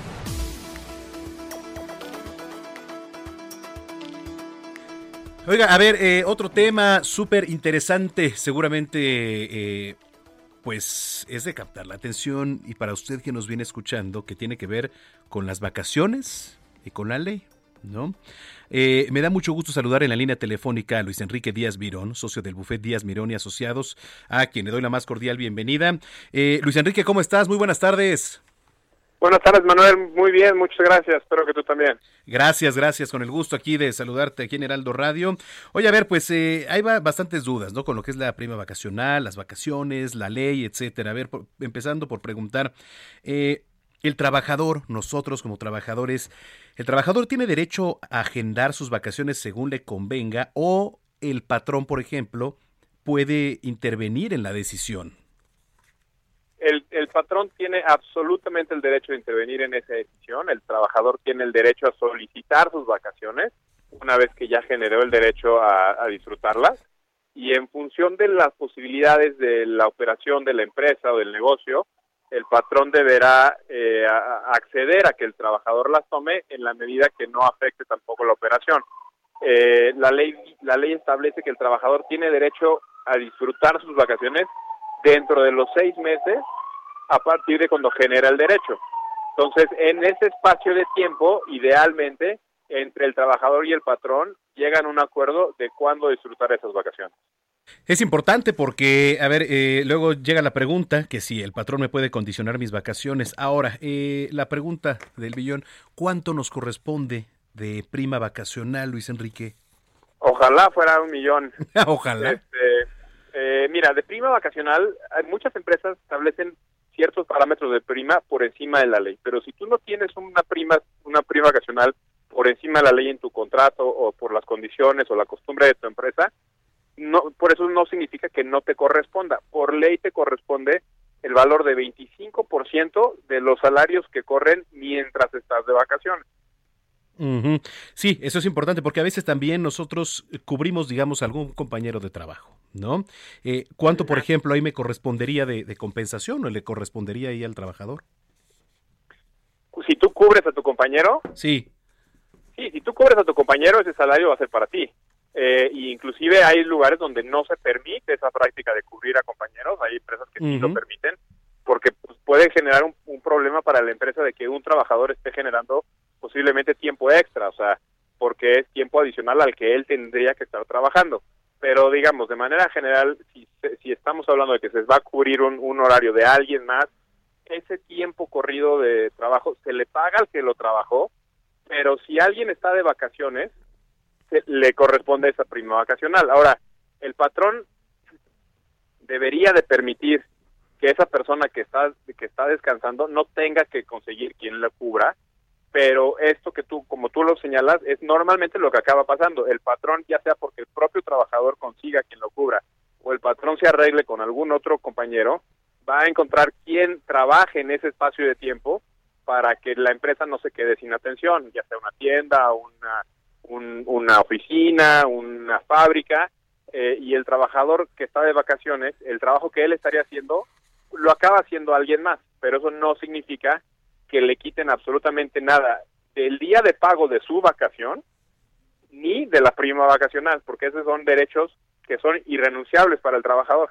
Oiga, a ver, eh, otro tema súper interesante, seguramente, eh, pues es de captar la atención y para usted que nos viene escuchando, que tiene que ver con las vacaciones y con la ley, ¿no? Eh, me da mucho gusto saludar en la línea telefónica a Luis Enrique Díaz Mirón, socio del Buffet Díaz Mirón y Asociados, a quien le doy la más cordial bienvenida. Eh, Luis Enrique, ¿cómo estás? Muy buenas tardes. Buenas tardes, Manuel. Muy bien, muchas gracias. Espero que tú también. Gracias, gracias, con el gusto aquí de saludarte aquí en Heraldo Radio. Oye, a ver, pues eh, hay ba- bastantes dudas, ¿no? Con lo que es la prima vacacional, las vacaciones, la ley, etcétera. A ver, por- empezando por preguntar, eh, el trabajador, nosotros como trabajadores, ¿el trabajador tiene derecho a agendar sus vacaciones según le convenga o el patrón, por ejemplo, puede intervenir en la decisión? El, patrón tiene absolutamente el derecho de intervenir en esa decisión. El trabajador tiene el derecho a solicitar sus vacaciones una vez que ya generó el derecho a disfrutarlas. Y en función de las posibilidades de la operación de la empresa o del negocio, el patrón deberá eh, acceder a que el trabajador las tome en la medida que no afecte tampoco la operación. eh, la ley la ley establece que el trabajador tiene derecho a disfrutar sus vacaciones dentro de los seis meses a partir de cuando genera el derecho. Entonces, en ese espacio de tiempo, idealmente, entre el trabajador y el patrón, llegan a un acuerdo de cuándo disfrutar esas vacaciones. Es importante porque, a ver, eh, luego llega la pregunta que si el patrón me puede condicionar mis vacaciones. Ahora, eh, la pregunta del billón, ¿cuánto nos corresponde de prima vacacional, Luis Enrique? Ojalá fuera un millón. Ojalá. Este, eh, mira, de prima vacacional, muchas empresas establecen ciertos parámetros de prima por encima de la ley, pero si tú no tienes una prima, una prima vacacional por encima de la ley en tu contrato o por las condiciones o la costumbre de tu empresa, no, por eso no significa que no te corresponda. Por ley te corresponde el valor de 25% de los salarios que corren mientras estás de vacaciones. Sí, eso es importante porque a veces también nosotros cubrimos, digamos, algún compañero de trabajo, ¿no? Eh, ¿Cuánto, por ejemplo, ahí me correspondería de, de compensación o le correspondería ahí al trabajador? Si tú cubres a tu compañero, Sí. sí, si tú cubres a tu compañero, ese salario va a ser para ti. Eh, y inclusive hay lugares donde no se permite esa práctica de cubrir a compañeros, hay empresas que sí lo permiten, porque pues, puede generar un, un problema para la empresa de que un trabajador esté generando posiblemente tiempo extra, o sea, porque es tiempo adicional al que él tendría que estar trabajando. Pero digamos, de manera general, si, si estamos hablando de que se va a cubrir un, un horario de alguien más, ese tiempo corrido de trabajo se le paga al que lo trabajó, pero si alguien está de vacaciones, le corresponde esa prima vacacional. Ahora, el patrón debería de permitir que esa persona que está que está descansando no tenga que conseguir quien la cubra, pero esto que tú como tú lo señalas es normalmente lo que acaba pasando. El patrón ya sea porque el propio trabajador consiga quien lo cubra o el patrón se arregle con algún otro compañero, va a encontrar quien trabaje en ese espacio de tiempo para que la empresa no se quede sin atención, ya sea una tienda, una un- una oficina, una fábrica, eh, y el trabajador que está de vacaciones, el trabajo que él estaría haciendo, lo acaba haciendo alguien más, pero eso no significa que le quiten absolutamente nada del día de pago de su vacación ni de la prima vacacional, porque esos son derechos que son irrenunciables para el trabajador.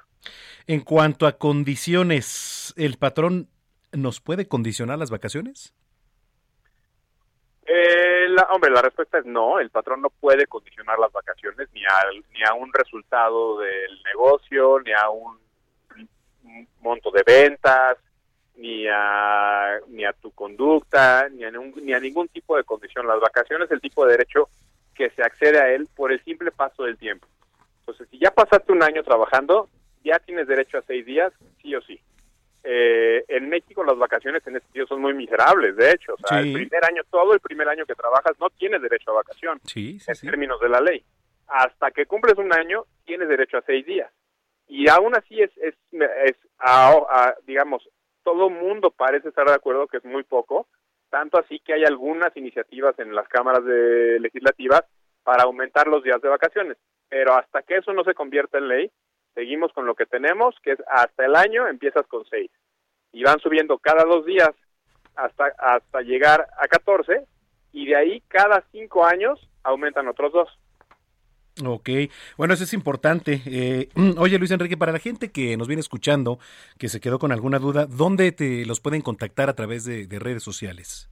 En cuanto a condiciones, ¿el patrón nos puede condicionar las vacaciones? Eh, la- hombre, la respuesta es no, el patrón no puede condicionar las vacaciones ni, al, ni a un resultado del negocio, ni a un monto de ventas, ni a, ni a tu conducta, ni a, ni a ningún tipo de condición. Las vacaciones es el tipo de derecho que se accede a él por el simple paso del tiempo. Entonces, si ya pasaste un año trabajando, ya tienes derecho a seis días, sí o sí. Eh, en México las vacaciones en este sentido son muy miserables, de hecho. O sea, Sí. el primer año, todo el primer año que trabajas no tienes derecho a vacación Sí, sí, en términos de la ley. Hasta que cumples un año, tienes derecho a seis días. Y aún así es, es, es a- a- digamos, todo mundo parece estar de acuerdo que es muy poco, tanto así que hay algunas iniciativas en las cámaras de legislativas para aumentar los días de vacaciones. Pero hasta que eso no se convierta en ley, seguimos con lo que tenemos, que es hasta el año empiezas con seis. Y van subiendo cada dos días hasta, hasta llegar a 14, y de ahí cada cinco años aumentan otros dos. Ok, bueno, eso es importante. Eh, oye, Luis Enrique, para la gente que nos viene escuchando, que se quedó con alguna duda, ¿dónde te los pueden contactar a través de redes sociales?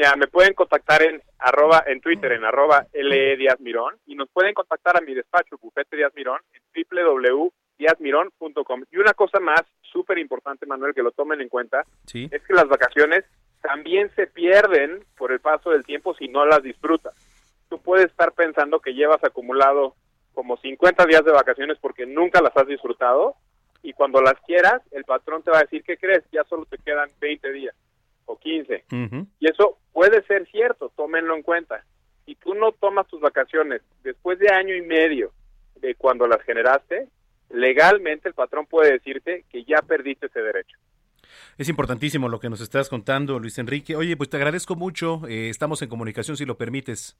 Mira, me pueden contactar en arroba, en Twitter, en arroba LE Díaz Mirón, y nos pueden contactar a mi despacho, Bufete Díaz Mirón, en www.diazmirón.com. Y una cosa más súper importante, Manuel, que lo tomen en cuenta, Sí. es que las vacaciones también se pierden por el paso del tiempo si no las disfrutas. Tú puedes estar pensando que llevas acumulado como 50 días de vacaciones porque nunca las has disfrutado y cuando las quieras, el patrón te va a decir, ¿qué crees? Ya solo te quedan 20 días o 15. Ujú. Y eso puede ser cierto, tómenlo en cuenta. Si tú no tomas tus vacaciones después de año y medio de cuando las generaste, legalmente el patrón puede decirte que ya perdiste ese derecho. Es importantísimo lo que nos estás contando, Luis Enrique. Oye, pues te agradezco mucho. eh, estamos en comunicación, si lo permites.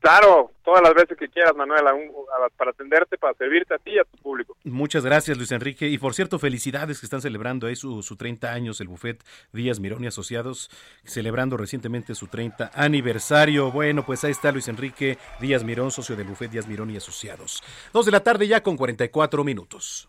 Claro, todas las veces que quieras, Manuela, un- para atenderte, para servirte a ti y a tu público. Muchas gracias, Luis Enrique. Y por cierto, felicidades que están celebrando ahí su, su 30 años, el Buffet Díaz Mirón y Asociados, celebrando recientemente su 30 aniversario. Bueno, pues ahí está Luis Enrique Díaz Mirón, socio del Buffet Díaz Mirón y Asociados. Dos de la tarde ya con 44 minutos.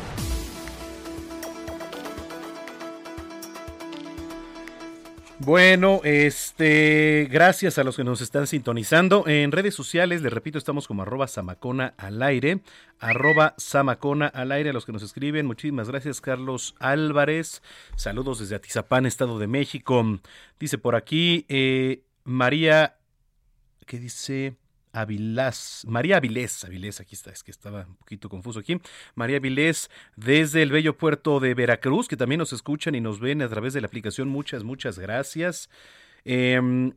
Bueno, este, gracias a los que nos están sintonizando. En redes sociales, les repito, estamos como arroba samacona al aire, arroba samacona al aire, a los que nos escriben. Muchísimas gracias, Carlos Álvarez. Saludos desde Atizapán, Estado de México. Dice por aquí, eh, María, ¿qué dice? Avilás, María Avilés, Avilés, aquí está, es que estaba un poquito confuso aquí. María Avilés, desde el bello puerto de Veracruz, que también nos escuchan y nos ven a través de la aplicación. Muchas, muchas gracias. Em,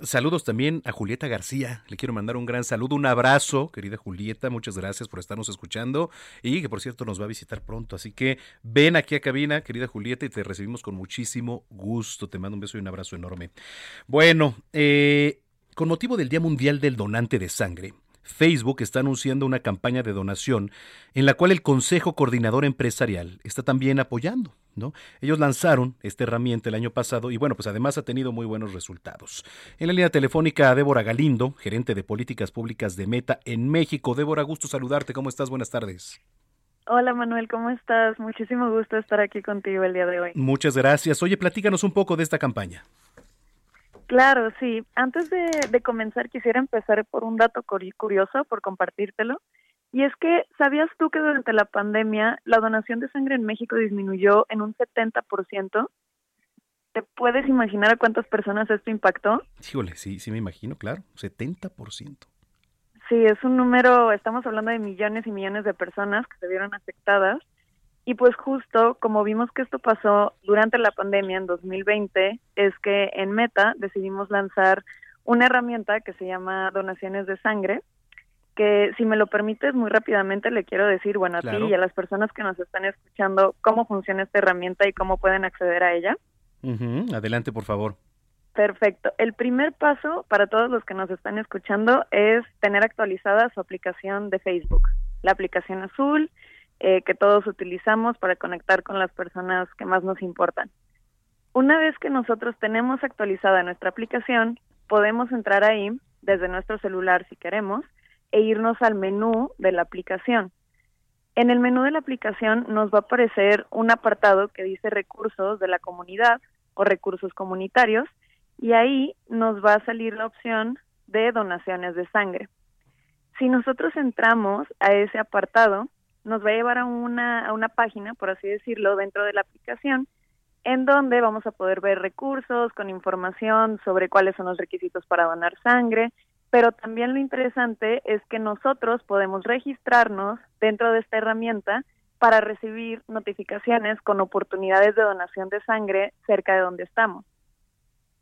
saludos también a Julieta García. Le quiero mandar un gran saludo, un abrazo, querida Julieta. Muchas gracias por estarnos escuchando y que por cierto nos va a visitar pronto. Así que ven aquí a cabina, querida Julieta, y te recibimos con muchísimo gusto. Te mando un beso y un abrazo enorme. Bueno, eh, con motivo del Día Mundial del Donante de Sangre, Facebook está anunciando una campaña de donación en la cual el Consejo Coordinador Empresarial está también apoyando. ¿no? Ellos lanzaron esta herramienta el año pasado y bueno, pues además ha tenido muy buenos resultados. En la línea telefónica, Débora Galindo, gerente de políticas públicas de Meta en México. Débora, gusto saludarte. ¿Cómo estás? Buenas tardes. Hola Manuel, ¿cómo estás? Muchísimo gusto estar aquí contigo el día de hoy. Muchas gracias. Oye, platícanos un poco de esta campaña. Claro, sí. Antes de, de comenzar quisiera empezar por un dato curi- curioso, por compartírtelo. Y es que, ¿sabías tú que durante la pandemia la donación de sangre en México disminuyó en un 70%? ¿Te puedes imaginar a cuántas personas esto impactó? Híjole, sí, sí me imagino, claro, 70%. Sí, es un número, estamos hablando de millones y millones de personas que se vieron afectadas. Y pues justo como vimos que esto pasó durante la pandemia en 2020, es que en Meta decidimos lanzar una herramienta que se llama donaciones de sangre, que si me lo permites muy rápidamente le quiero decir, bueno, a Claro. ti y a las personas que nos están escuchando cómo funciona esta herramienta y cómo pueden acceder a ella. Adelante, por favor. Perfecto. El primer paso para todos los que nos están escuchando es tener actualizada su aplicación de Facebook, la aplicación azul eh, que todos utilizamos para conectar con las personas que más nos importan. Una vez que nosotros tenemos actualizada nuestra aplicación, podemos entrar ahí desde nuestro celular si queremos e irnos al menú de la aplicación. En el menú de la aplicación nos va a aparecer un apartado que dice recursos de la comunidad o recursos comunitarios y ahí nos va a salir la opción de donaciones de sangre. Si nosotros entramos a ese apartado, nos va a llevar a una, a una página, por así decirlo, dentro de la aplicación, en donde vamos a poder ver recursos con información sobre cuáles son los requisitos para donar sangre, pero también lo interesante es que nosotros podemos registrarnos dentro de esta herramienta para recibir notificaciones con oportunidades de donación de sangre cerca de donde estamos.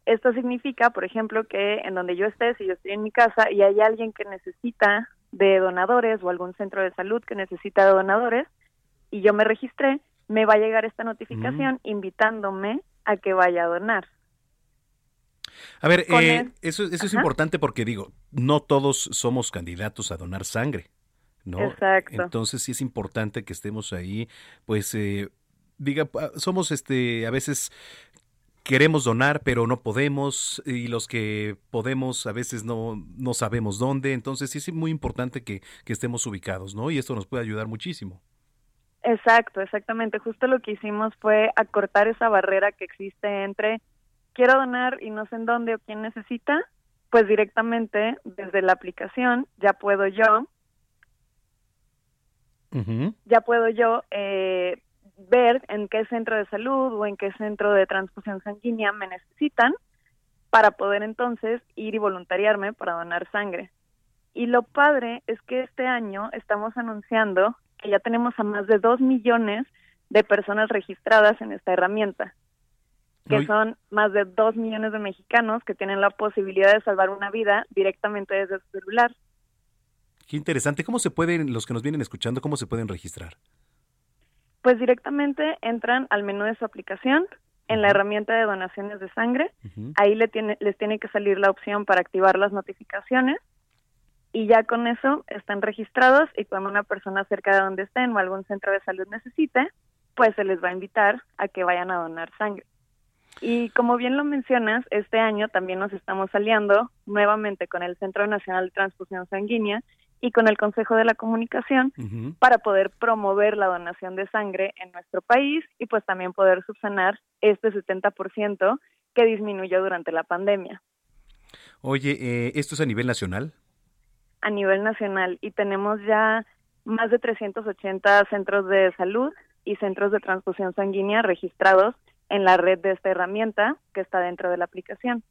Esto significa, por ejemplo, que en donde yo esté, si yo estoy en mi casa y hay alguien que necesita de donadores o algún centro de salud que necesita de donadores y yo me registré, me va a llegar esta notificación invitándome a que vaya a donar. A ver, eh, el- eso, eso es importante porque digo, no todos somos candidatos a donar sangre, ¿no? Exacto. Entonces sí es importante que estemos ahí, pues, eh, diga, somos este, a veces queremos donar, pero no podemos, y los que podemos a veces no, no sabemos dónde, entonces sí es muy importante que, que estemos ubicados, ¿no? Y esto nos puede ayudar muchísimo. Exacto, exactamente. Justo lo que hicimos fue acortar esa barrera que existe entre quiero donar y no sé en dónde o quién necesita, pues directamente desde la aplicación ya puedo yo, ya puedo yo eh, ver en qué centro de salud o en qué centro de transfusión sanguínea me necesitan para poder entonces ir y voluntariarme para donar sangre. Y lo padre es que este año estamos anunciando que ya tenemos a más de dos millones de personas registradas en esta herramienta. que son más de dos millones de mexicanos que tienen la posibilidad de salvar una vida directamente desde su celular. Qué interesante. ¿Cómo se pueden, los que nos vienen escuchando, cómo se pueden registrar? Pues directamente entran al menú de su aplicación, en la herramienta de donaciones de sangre, ahí le tiene, les tiene que salir la opción para activar las notificaciones. Y ya con eso están registrados y cuando una persona cerca de donde estén o algún centro de salud necesite, pues se les va a invitar a que vayan a donar sangre. Y como bien lo mencionas, este año también nos estamos aliando nuevamente con el Centro Nacional de Transfusión Sanguínea y con el Consejo de la Comunicación para poder promover la donación de sangre en nuestro país y pues también poder subsanar este 70% que disminuyó durante la pandemia Oye, eh, ¿esto es a nivel nacional? a nivel nacional y tenemos ya más de 380 centros de salud y centros de transfusión sanguínea registrados en la red de esta herramienta que está dentro de la aplicación.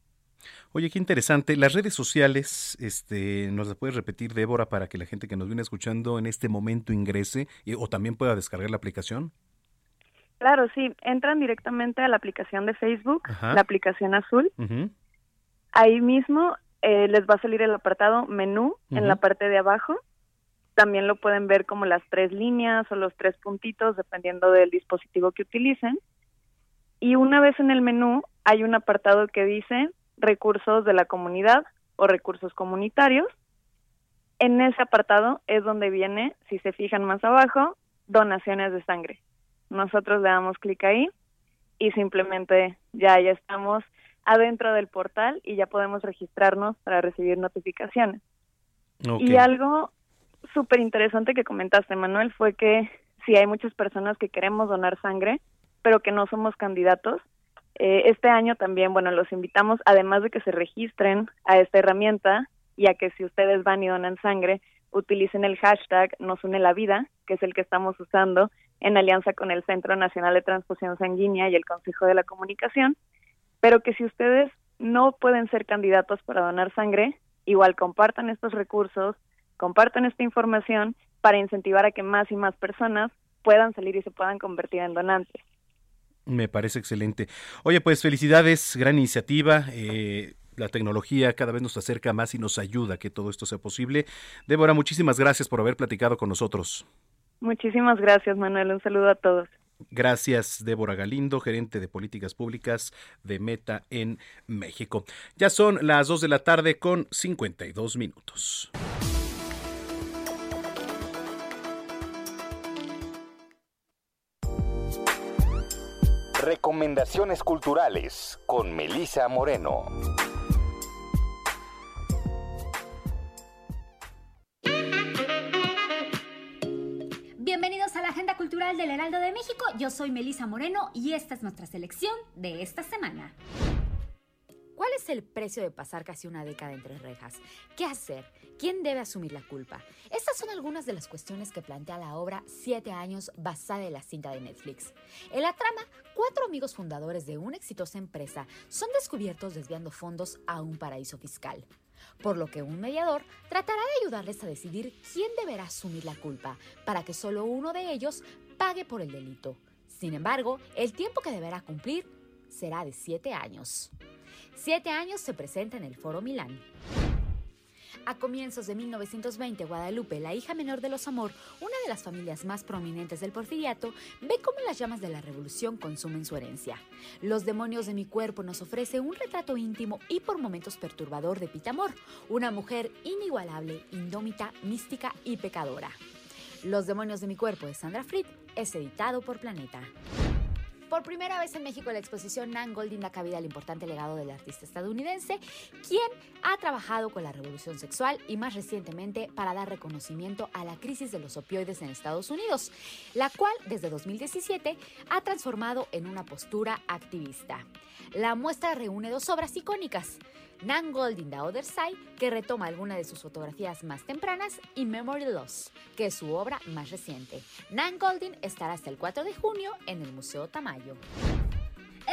Oye, qué interesante. Las redes sociales, este, ¿nos las puedes repetir, Débora, para que la gente que nos viene escuchando en este momento ingrese y- o también pueda descargar la aplicación? Claro, sí, entran directamente a la aplicación de Facebook, Ajá. la aplicación azul. Ahí mismo eh, les va a salir el apartado menú en la parte de abajo. También lo pueden ver como las tres líneas o los tres puntitos, dependiendo del dispositivo que utilicen. Y una vez en el menú hay un apartado que dice recursos de la comunidad o recursos comunitarios. En ese apartado es donde viene, si se fijan más abajo, donaciones de sangre. Nosotros le damos clic ahí y simplemente ya ya estamos adentro del portal y ya podemos registrarnos para recibir notificaciones. Y algo súper interesante que comentaste, Manuel, fue que si hay muchas personas que queremos donar sangre, pero que no somos candidatos, eh, este año también, bueno, los invitamos, además de que se registren a esta herramienta y a que si ustedes van y donan sangre, utilicen el hashtag Nos une la vida, que es el que estamos usando en alianza con el Centro Nacional de Transfusión Sanguínea y el Consejo de la Comunicación, pero que si ustedes no pueden ser candidatos para donar sangre, igual compartan estos recursos, compartan esta información para incentivar a que más y más personas puedan salir y se puedan convertir en donantes. Me parece excelente. Oye, pues felicidades, gran iniciativa. eh, la tecnología cada vez nos acerca más y nos ayuda a que todo esto sea posible. Débora, muchísimas gracias por haber platicado con nosotros. Muchísimas gracias, Manuel. Un saludo a todos. Gracias, Débora Galindo, gerente de políticas públicas de Meta en México. Ya son las 2 de la tarde con 52 minutos. Recomendaciones culturales con Melisa Moreno. Bienvenidos a la Agenda Cultural del Heraldo de México. Yo soy Melisa Moreno y esta es nuestra selección de esta semana. ¿Cuál es el precio de pasar casi una década entre rejas? ¿Qué hacer? ¿Quién debe asumir la culpa? Estas son algunas de las cuestiones que plantea la obra Siete años basada en la cinta de Netflix. En la trama, cuatro amigos fundadores de una exitosa empresa son descubiertos desviando fondos a un paraíso fiscal. Por lo que un mediador tratará de ayudarles a decidir quién deberá asumir la culpa para que solo uno de ellos pague por el delito. Sin embargo, el tiempo que deberá cumplir será de siete años. Siete años se presenta en el Foro Milán. A comienzos de 1920, Guadalupe, la hija menor de los Amor, una de las familias más prominentes del porfiriato, ve cómo las llamas de la revolución consumen su herencia. Los demonios de mi cuerpo nos ofrece un retrato íntimo y por momentos perturbador de Pitamor, una mujer inigualable, indómita, mística y pecadora. Los demonios de mi cuerpo de Sandra Fried es editado por Planeta. Por primera vez en México, la exposición Nan Goldin da cabida al importante legado del artista estadounidense, quien ha trabajado con la revolución sexual y más recientemente para dar reconocimiento a la crisis de los opioides en Estados Unidos, la cual desde 2017 ha transformado en una postura activista. La muestra reúne dos obras icónicas. Nan Goldin The Other Side, que retoma algunas de sus fotografías más tempranas, y Memory Loss, que es su obra más reciente. Nan Goldin estará hasta el 4 de junio en el Museo Tamayo.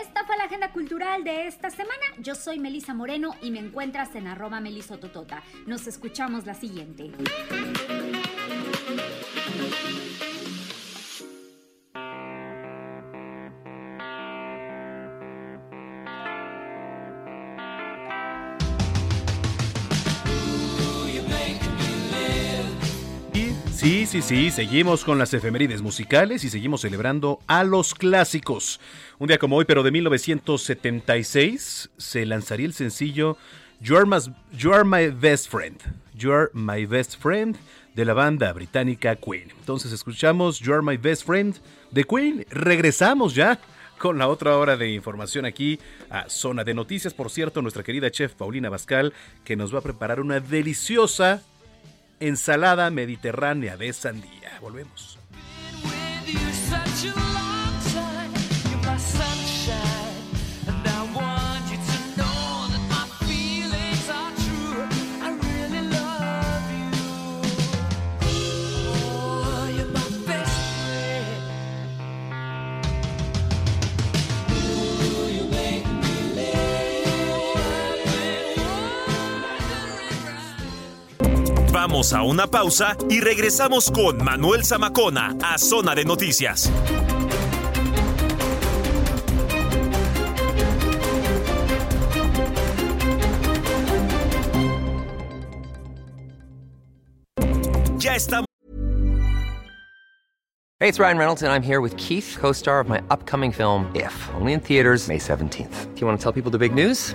Esta fue la agenda cultural de esta semana. Yo soy Melisa Moreno y me encuentras en arroba melisototota. Nos escuchamos la siguiente. Sí, sí, sí, seguimos con las efemérides musicales y seguimos celebrando a los clásicos. Un día como hoy, pero de 1976, se lanzaría el sencillo You Are, My Best Friend. You Are My Best Friend de la banda británica Queen. Entonces escuchamos You Are My Best Friend de Queen. Regresamos ya con la otra hora de información aquí a Zona de Noticias. Por cierto, nuestra querida chef Paulina Bascal, que nos va a preparar una deliciosa ensalada mediterránea de sandía. Volvemos. Vamos a una pausa y regresamos con Manuel Zamacona a Zona de Noticias. Ya estamos. Hey, it's Ryan Reynolds, and I'm here with Keith, co star of my upcoming film, If, only in theaters, May 17th. Do you want to tell people the big news?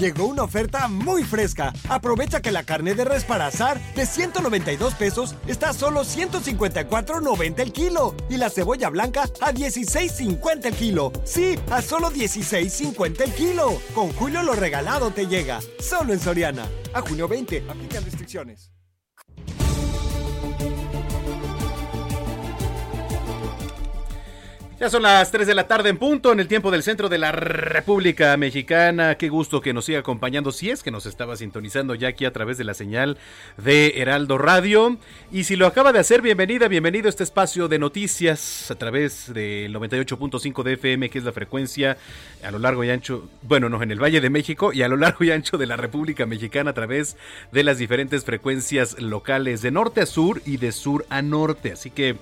Llegó una oferta muy fresca. Aprovecha que la carne de res para asar de 192 pesos está a solo 154.90 el kilo. Y la cebolla blanca a 16.50 el kilo. Sí, a solo 16.50 el kilo. Con Julio lo regalado te llega. Solo en Soriana. A junio 20. Aplican restricciones. Ya son las 3 de la tarde en punto en el tiempo del centro de la República Mexicana. Qué gusto que nos siga acompañando si es que nos estaba sintonizando ya aquí a través de la señal de Heraldo Radio. Y si lo acaba de hacer, bienvenida, bienvenido a este espacio de noticias a través del 98.5 de FM, que es la frecuencia a lo largo y ancho, bueno, no, en el Valle de México y a lo largo y ancho de la República Mexicana a través de las diferentes frecuencias locales de norte a sur y de sur a norte. Así que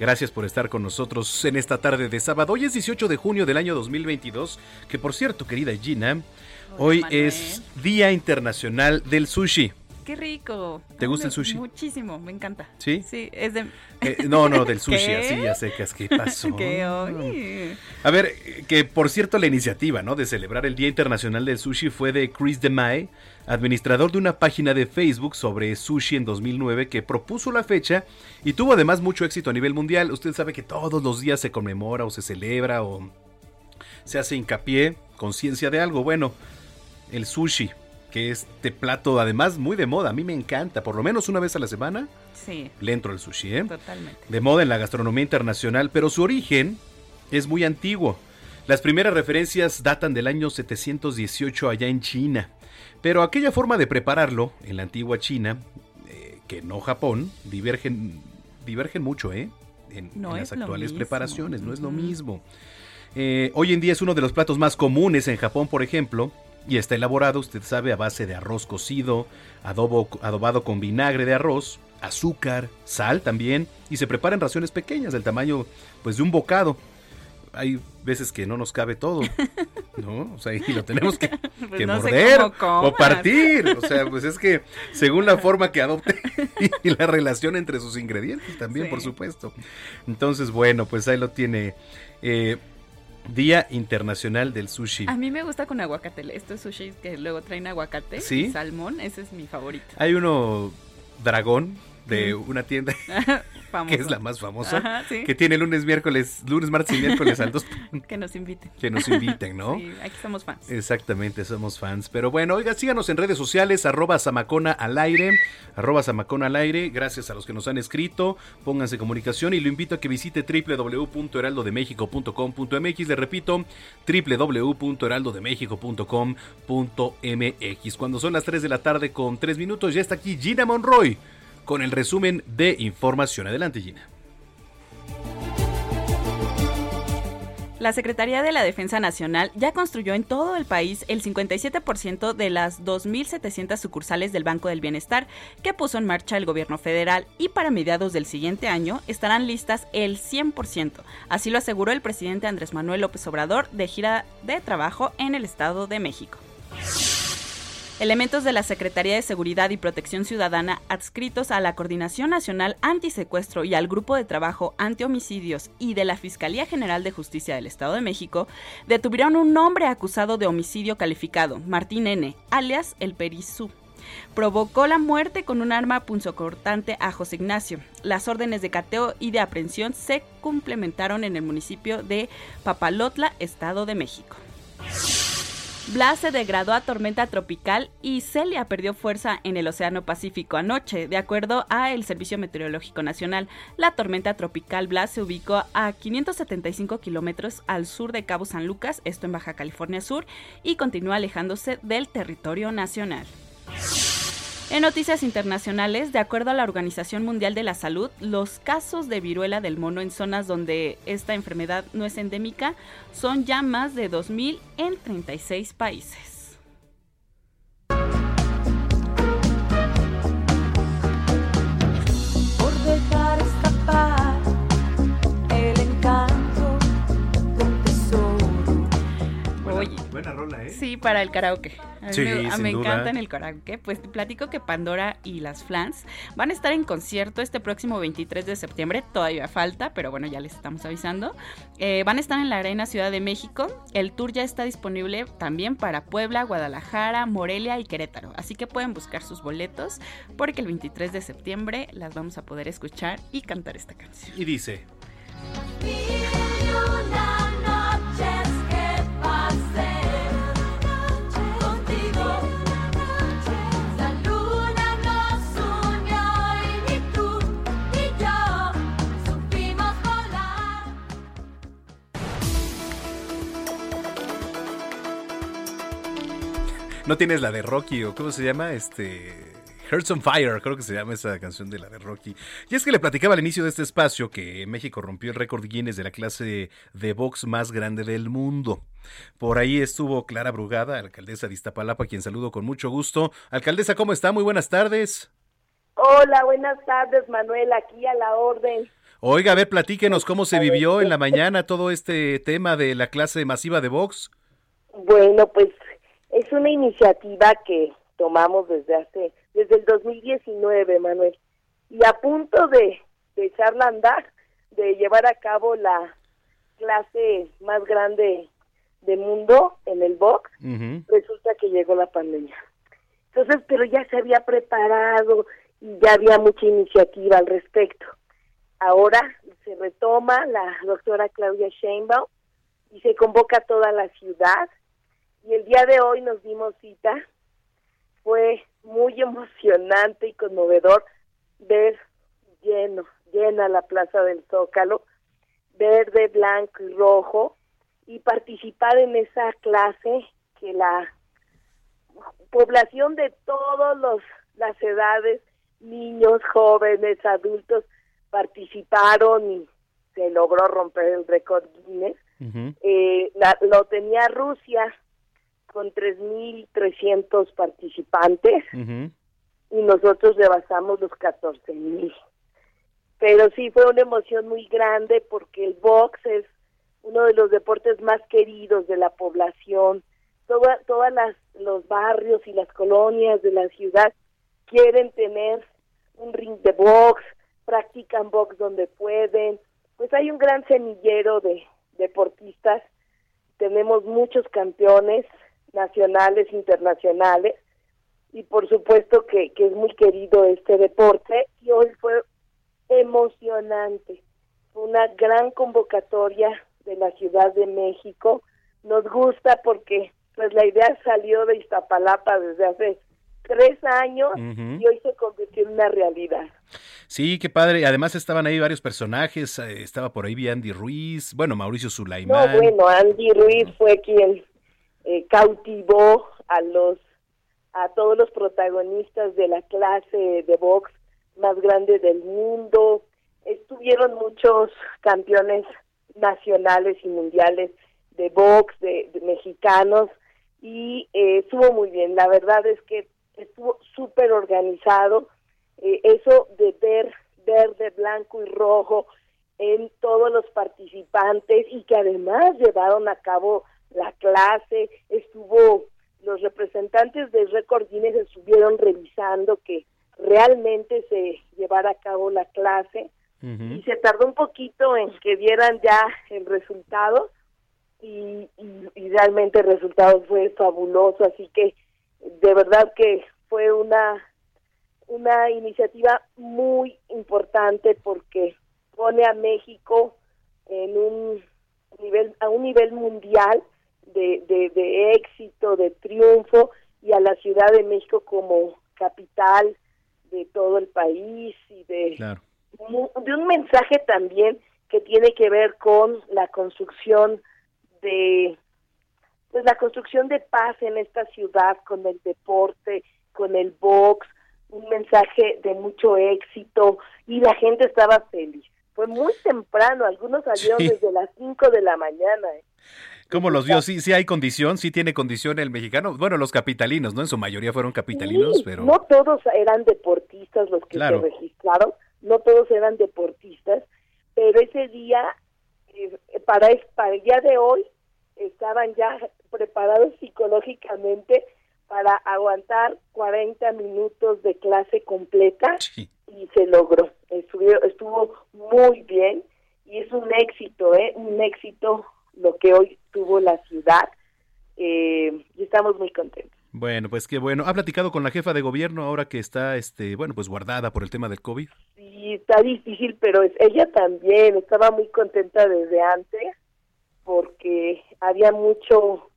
Gracias por estar con nosotros en esta tarde de sábado. Hoy es 18 de junio del año 2022, que por cierto, querida Gina, hoy es Día Internacional del Sushi. Qué rico. ¿Te gusta el sushi? Muchísimo, me encanta. ¿Sí? Sí, es de... Eh, no, no, del sushi, ¿Qué? así a secas. ¿Qué pasó? Que hoy... A ver, que por cierto la iniciativa, ¿no? De celebrar el Día Internacional del Sushi fue de Chris DeMay, administrador de una página de Facebook sobre sushi en 2009 que propuso la fecha y tuvo además mucho éxito a nivel mundial. Usted sabe que todos los días se conmemora o se celebra o se hace hincapié, conciencia de algo. Bueno, el sushi, que es este plato además muy de moda, a mí me encanta, por lo menos una vez a la semana Sí, le entro al sushi, ¿eh? totalmente. de moda en la gastronomía internacional, pero su origen es muy antiguo. Las primeras referencias datan del año 718 allá en China, pero aquella forma de prepararlo en la antigua China, eh, que no Japón, divergen, divergen mucho, ¿eh? En, No en las actuales preparaciones, no es lo mismo. Eh, hoy en día es uno de los platos más comunes en Japón, por ejemplo, y está elaborado, usted sabe, a base de arroz cocido, adobo, adobado con vinagre de arroz, azúcar, sal también, y se prepara en raciones pequeñas del tamaño pues de un bocado. Hay veces que no nos cabe todo, ¿no? O sea, y lo tenemos que, Pues que no sé morder o partir. O sea, pues es que según la forma que adopte y la relación entre sus ingredientes también, Sí. por supuesto. Entonces, bueno, pues ahí lo tiene. Eh, Día Internacional del Sushi. A mí me gusta con aguacate. Estos sushis que luego traen aguacate ¿Sí? y salmón, ese es mi favorito. Hay uno dragón de Mm. una tienda que es la más famosa, Ajá, sí. que tiene lunes, miércoles, lunes, martes y miércoles al dos. Que nos inviten. Que nos inviten, ¿no? Sí, aquí somos fans. Exactamente, somos fans. Pero bueno, oiga, síganos en redes sociales, arroba Samacona al aire, arroba Samacona al aire. Gracias a los que nos han escrito, pónganse en comunicación y lo invito a que visite www.heraldodemexico.com.mx. Le repito, www.heraldodemexico.com.mx. Cuando son las 3 de la tarde con 3 minutos, ya está aquí Gina Monroy con el resumen de información. Adelante, Gina. La Secretaría de la Defensa Nacional ya construyó en todo el país el 57% de las 2.700 sucursales del Banco del Bienestar que puso en marcha el gobierno federal y para mediados del siguiente año estarán listas el 100%. Así lo aseguró el presidente Andrés Manuel López Obrador de gira de trabajo en el Estado de México. Elementos de la Secretaría de Seguridad y Protección Ciudadana adscritos a la Coordinación Nacional Antisecuestro y al Grupo de Trabajo Antihomicidios y de la Fiscalía General de Justicia del Estado de México detuvieron un hombre acusado de homicidio calificado, Martín N., alias El Perizú. Provocó la muerte con un arma punzocortante a José Ignacio. Las órdenes de cateo y de aprehensión se complementaron en el municipio de Papalotla, Estado de México. Blas se degradó a tormenta tropical y Celia perdió fuerza en el Océano Pacífico anoche. De acuerdo a el Servicio Meteorológico Nacional, la tormenta tropical Blas se ubicó a 575 kilómetros al sur de Cabo San Lucas, esto en Baja California Sur, y continúa alejándose del territorio nacional. En noticias internacionales, de acuerdo a la Organización Mundial de la Salud, los casos de viruela del mono en zonas donde esta enfermedad no es endémica son ya más de 2.000 en 36 países. por Buena rola, ¿eh? Sí, para el karaoke. A mí Sí, me, a- sin me duda. encanta en el karaoke. Pues te platico que Pandora y las Flans van a estar en concierto este próximo 23 de septiembre. Todavía falta, pero bueno, ya les estamos avisando. Eh, van a estar en la Arena Ciudad de México. El tour ya está disponible también para Puebla, Guadalajara, Morelia y Querétaro. Así que pueden buscar sus boletos porque el 23 de septiembre las vamos a poder escuchar y cantar esta canción. Y dice, ¿no tienes la de Rocky o cómo se llama? Este... Hearts on Fire, creo que se llama esa canción de la de Rocky. Y es que le platicaba al inicio de este espacio que México rompió el récord Guinness de la clase de box más grande del mundo. Por ahí estuvo Clara Brugada, alcaldesa de Iztapalapa, quien saludo con mucho gusto. Alcaldesa, ¿cómo está? Muy buenas tardes. Hola, buenas tardes, Manuel, aquí a la orden. Oiga, a ver, platíquenos cómo se vivió en la mañana todo este tema de la clase masiva de box. Bueno, pues es una iniciativa que tomamos desde hace, desde el 2019, Manuel, y a punto de, de echarla a andar, de llevar a cabo la clase más grande del mundo en el box, resulta que llegó la pandemia. Entonces, pero ya se había preparado y ya había mucha iniciativa al respecto. Ahora se retoma la doctora Claudia Sheinbaum y se convoca a toda la ciudad y el día de hoy nos dimos cita. Fue muy emocionante y conmovedor ver lleno, llena la plaza del Zócalo, verde, blanco y rojo, y participar en esa clase que la población de todas las edades, niños, jóvenes, adultos, participaron y se logró romper el récord Guinness. Eh, la- lo tenía Rusia con 3.300 participantes y nosotros rebasamos los 14.000. Pero sí fue una emoción muy grande porque el box es uno de los deportes más queridos de la población. Toda, todas las los barrios y las colonias de la ciudad quieren tener un ring de box, practican box donde pueden. Pues hay un gran semillero de deportistas. Tenemos muchos campeones nacionales, internacionales y por supuesto que, que es muy querido este deporte y hoy fue emocionante. Fue una gran convocatoria de la Ciudad de México. Nos gusta porque pues la idea salió de Iztapalapa desde hace tres años y hoy se convirtió en una realidad. Sí, qué padre. Además estaban ahí varios personajes. eh, Estaba por ahí Andy Ruiz, bueno, Mauricio No, Sulaimán. bueno, Andy Ruiz fue quien eh, cautivó a los a todos los protagonistas de la clase de box más grande del mundo. Estuvieron muchos campeones nacionales y mundiales de box, de, mexicanos, y eh, estuvo muy bien. La verdad es que estuvo súper organizado. Eh, eso de ver verde, blanco y rojo en todos los participantes y que además llevaron a cabo la clase, estuvo los representantes de Record Guinness estuvieron revisando que realmente se llevara a cabo la clase. Y se tardó un poquito en que dieran ya el resultado y, y- y realmente el resultado fue fabuloso, así que de verdad que fue una una iniciativa muy importante porque pone a México en un nivel a un nivel mundial de, de, de éxito, de triunfo y a la Ciudad de México como capital de todo el país y de Claro. de un mensaje también que tiene que ver con la construcción de pues la construcción de paz en esta ciudad con el deporte, con el box, un mensaje de mucho éxito y la gente estaba feliz. Fue muy temprano, algunos salieron Sí. desde las 5 de la mañana. ¿eh? ¿Cómo los vio? Sí, sí hay condición, sí tiene condición el mexicano. Bueno, los capitalinos, ¿no? En su mayoría fueron capitalinos, Sí, pero... No todos eran deportistas los que Claro. se registraron, no todos eran deportistas, pero ese día, eh, para, para el día de hoy, estaban ya preparados psicológicamente para aguantar 40 minutos de clase completa y se logró. Estuvo, estuvo muy bien y es un éxito, ¿eh? Un éxito lo que hoy tuvo la ciudad eh, y estamos muy contentos. Bueno, pues qué bueno. ¿Ha platicado con la jefa de gobierno ahora que está, este, bueno, pues guardada por el tema del COVID? Sí, está difícil, pero es- ella también estaba muy contenta desde antes porque había mucho,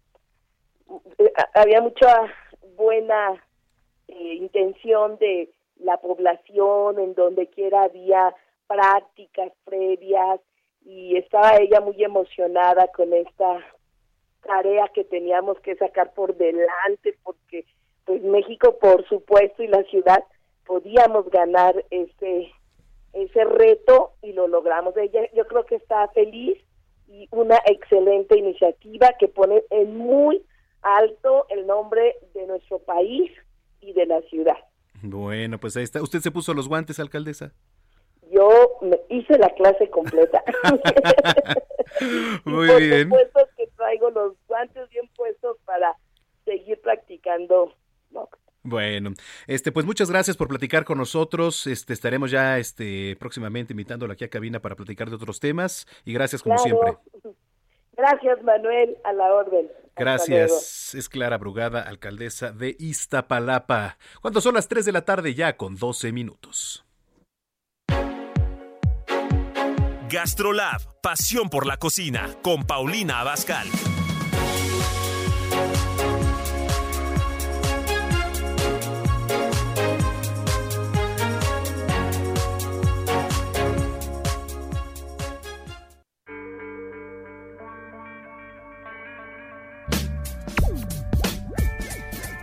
eh, había mucha buena eh, intención de la población, en donde quiera había prácticas previas y estaba ella muy emocionada con esta tarea que teníamos que sacar por delante porque pues México por supuesto y la ciudad podíamos ganar ese ese reto y lo logramos ella yo creo que está feliz y una excelente iniciativa que pone en muy alto el nombre de nuestro país y de la ciudad Bueno, pues ahí está. ¿Usted se puso los guantes, alcaldesa? Yo me hice la clase completa Muy por bien. supuesto que traigo los guantes bien puestos para seguir practicando box. Bueno, este, pues muchas gracias por platicar con nosotros. Este, estaremos ya, este, próximamente invitándola aquí a cabina para platicar de otros temas. Y gracias como Claro. siempre. Gracias, Manuel, a la orden. Hasta luego. Gracias. Es Clara Brugada, alcaldesa de Iztapalapa. Cuando son las 3 de la tarde ya con 12 minutos. Gastrolab, pasión por la cocina, con Paulina Abascal.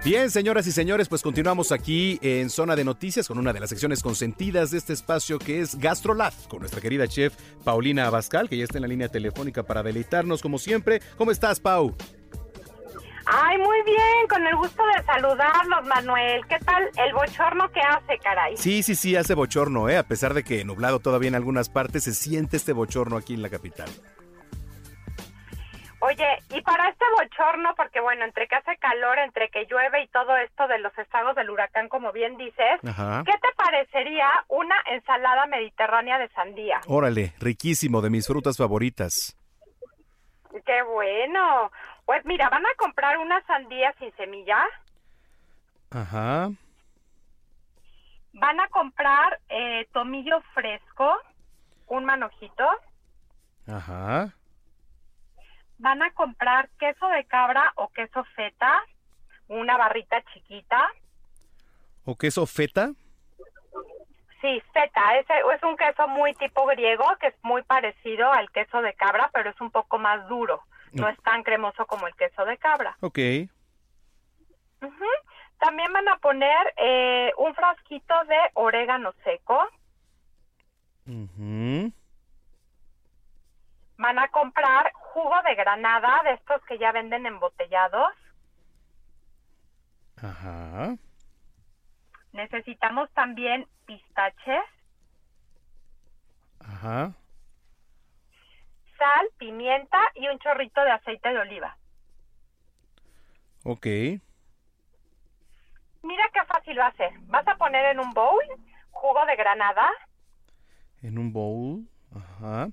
Bien, señoras y señores, pues continuamos aquí en Zona de Noticias con una de las secciones consentidas de este espacio que es Gastrolab, con nuestra querida chef Paulina Abascal, que ya está en la línea telefónica para deleitarnos como siempre. ¿Cómo estás, Pau? Ay, muy bien, con el gusto de saludarlos, Manuel. ¿Qué tal el bochorno que hace, caray? Sí, sí, sí, hace bochorno, ¿eh? A pesar de que nublado todavía en algunas partes, se siente este bochorno aquí en la capital. Oye, y para este bochorno, porque bueno, entre que hace calor, entre que llueve y todo esto de los estados del huracán, como bien dices, Ajá. ¿qué te parecería una ensalada mediterránea de sandía? Órale, riquísimo, de mis frutas favoritas. Qué bueno. Pues mira, van a comprar una sandía sin semilla, Ajá. Van a comprar eh, tomillo fresco, un manojito. Ajá. Van a comprar queso de cabra o queso feta, una barrita chiquita. ¿O queso feta? Sí, feta, es, es un queso muy tipo griego, que es muy parecido al queso de cabra, pero es un poco más duro. No No. es tan cremoso como el queso de cabra. Ok. También van a poner eh, un frasquito de orégano seco. Ujú. Van a comprar jugo de granada, de estos que ya venden embotellados. Ajá. Necesitamos también pistaches, Ajá. sal, pimienta y un chorrito de aceite de oliva. Ok. Mira qué fácil va a ser. Vas a poner en un bowl jugo de granada En un bowl. Ajá.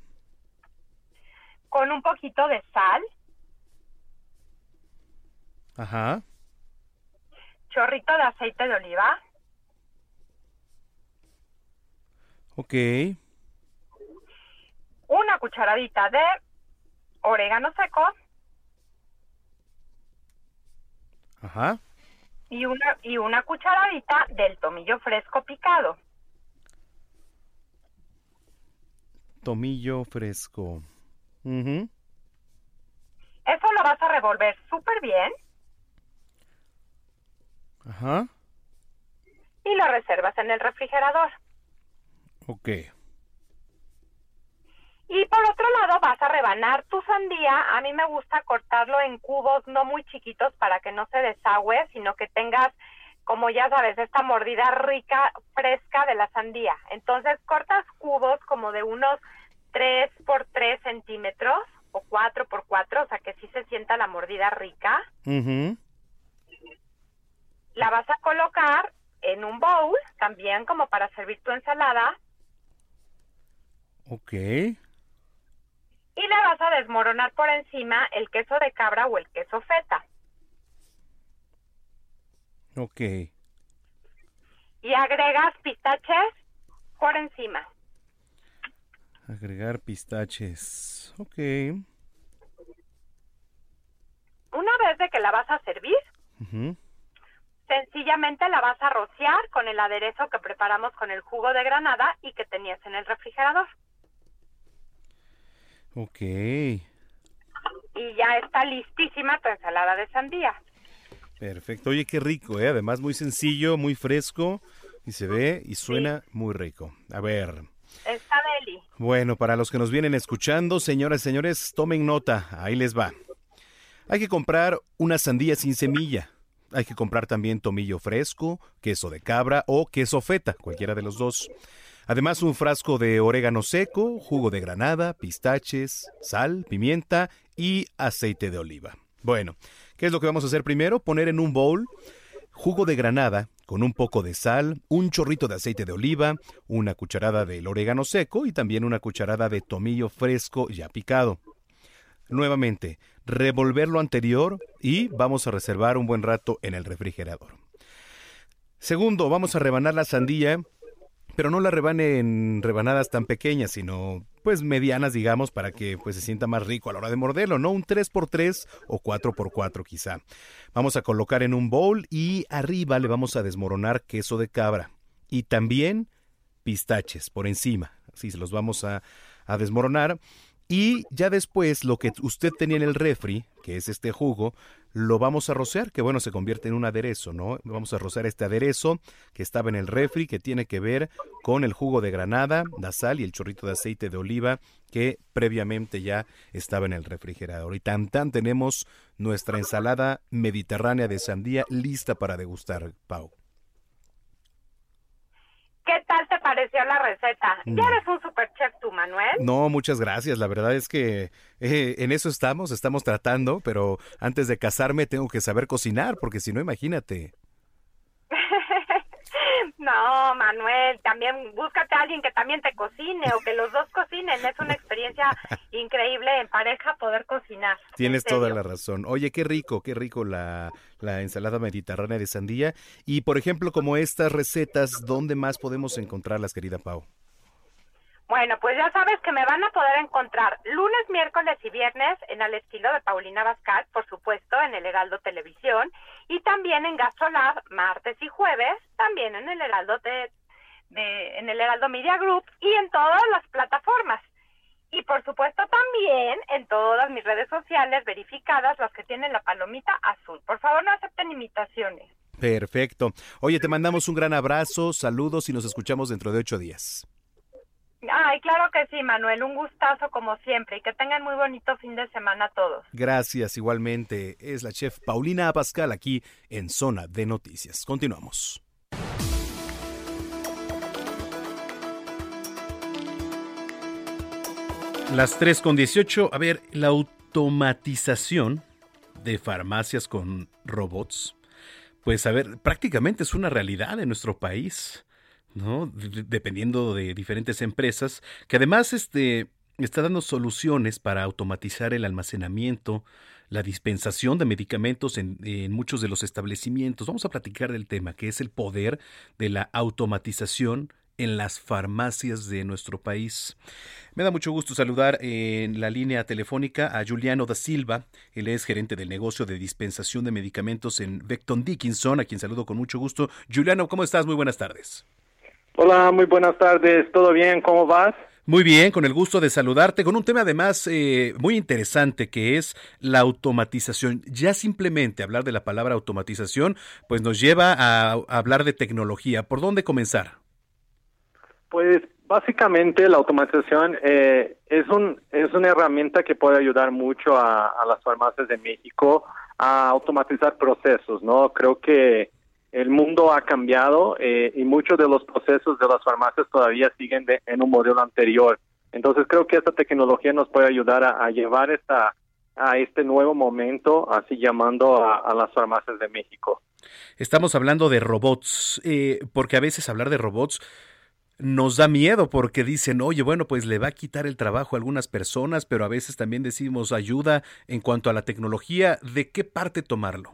Con un poquito de sal, Ajá. chorrito de aceite de oliva, Ok. una cucharadita de orégano seco Ajá. y una y una cucharadita del tomillo fresco picado. Tomillo fresco. Ujú. Eso lo vas a revolver súper bien Ajá. y lo reservas en el refrigerador. Ok. Y por otro lado vas a rebanar tu sandía. A mí me gusta cortarlo en cubos no muy chiquitos para que no se desagüe, sino que tengas, como ya sabes, esta mordida rica, fresca de la sandía. Entonces cortas cubos como de unos 3 por 3 centímetros o 4 por 4, o sea que sí se sienta la mordida rica. La vas a colocar en un bowl, también como para servir tu ensalada, Ok. y le vas a desmoronar por encima el queso de cabra o el queso feta. Ok. Y agregas pistaches por encima. Agregar pistaches. Ok. Una vez de que la vas a servir, sencillamente la vas a rociar con el aderezo que preparamos con el jugo de granada y que tenías en el refrigerador. Ok. Y ya está listísima tu ensalada de sandía. Perfecto. Oye, qué rico, ¿eh? Además, muy sencillo, muy fresco. Y se ve y suena muy rico. A ver. Está. Bueno, para los que nos vienen escuchando, señoras y señores, tomen nota. Ahí les va. Hay que comprar una sandía sin semilla. Hay que comprar también tomillo fresco, queso de cabra o queso feta, cualquiera de los dos. Además, un frasco de orégano seco, jugo de granada, pistaches, sal, pimienta y aceite de oliva. Bueno, ¿qué es lo que vamos a hacer primero? Poner en un bowl jugo de granada con un poco de sal, un chorrito de aceite de oliva, una cucharada del orégano seco y también una cucharada de tomillo fresco ya picado. Nuevamente, revolver lo anterior y vamos a reservar un buen rato en el refrigerador. Segundo, vamos a rebanar la sandía, pero no la rebane en rebanadas tan pequeñas, sino pues medianas, digamos, para que pues se sienta más rico a la hora de morderlo, ¿no? Un 3x3 o 4x4 quizá. Vamos a colocar en un bowl y arriba le vamos a desmoronar queso de cabra y también pistaches por encima. Así se los vamos a, a desmoronar. Y ya después lo que usted tenía en el refri, que es este jugo, lo vamos a rociar, que bueno, se convierte en un aderezo, ¿no? Vamos a rociar este aderezo que estaba en el refri, que tiene que ver con el jugo de granada, la sal y el chorrito de aceite de oliva que previamente ya estaba en el refrigerador. Y tan tan tenemos nuestra ensalada mediterránea de sandía lista para degustar, Pau. ¿Qué tal te pareció la receta? Mm. Ya eres un super chef tú, Manuel. No, muchas gracias. La verdad es que eh, en eso estamos, estamos tratando, pero antes de casarme tengo que saber cocinar, porque si no, imagínate. No, No, Manuel, también búscate a alguien que también te cocine o que los dos cocinen. Es una experiencia increíble en pareja poder cocinar. Tienes toda la razón. Oye, qué rico, qué rico la, la ensalada mediterránea de sandía. Y, por ejemplo, como estas recetas, ¿dónde más podemos encontrarlas, querida Pau? Bueno, pues ya sabes que me van a poder encontrar lunes, miércoles y viernes en Al Estilo de Paulina Bascal, por supuesto, en el Heraldo Televisión, y también en Gastrolab, martes y jueves, también en el Heraldo de, en el Heraldo Media Group y en todas las plataformas. Y por supuesto también en todas mis redes sociales verificadas, las que tienen la palomita azul. Por favor, no acepten imitaciones. Perfecto. Oye, te mandamos un gran abrazo, saludos y nos escuchamos dentro de ocho días. Ay, claro que sí, Manuel, un gustazo como siempre y que tengan muy bonito fin de semana todos. Gracias, igualmente. Es la chef Paulina Abascal aquí en Zona de Noticias. Continuamos. Las 3 con 18. A ver, la automatización de farmacias con robots, pues a ver, prácticamente es una realidad en nuestro país, ¿no? De- dependiendo de diferentes empresas, que además este, está dando soluciones para automatizar el almacenamiento, la dispensación de medicamentos en, en muchos de los establecimientos. Vamos a platicar del tema, que es el poder de la automatización en las farmacias de nuestro país. Me da mucho gusto saludar en la línea telefónica a Juliano da Silva. Él es gerente del negocio de dispensación de medicamentos en Beckton Dickinson, a quien saludo con mucho gusto. Juliano, ¿cómo estás? Muy buenas tardes. Hola, muy buenas tardes. ¿Todo bien? ¿Cómo vas? Muy bien, con el gusto de saludarte, con un tema además eh, muy interesante que es la automatización. Ya simplemente hablar de la palabra automatización, pues nos lleva a, a hablar de tecnología. ¿Por dónde comenzar? Pues básicamente la automatización eh, es un es una herramienta que puede ayudar mucho a, a las farmacias de México a automatizar procesos, ¿no? Creo que el mundo ha cambiado eh, y muchos de los procesos de las farmacias todavía siguen de- en un modelo anterior. Entonces creo que esta tecnología nos puede ayudar a, llevar esta a este nuevo momento, así llamando a, a las farmacias de México. Estamos hablando de robots, eh, porque a veces hablar de robots nos da miedo porque dicen, oye, bueno, pues le va a quitar el trabajo a algunas personas, pero a veces también decimos ayuda en cuanto a la tecnología. ¿De qué parte tomarlo?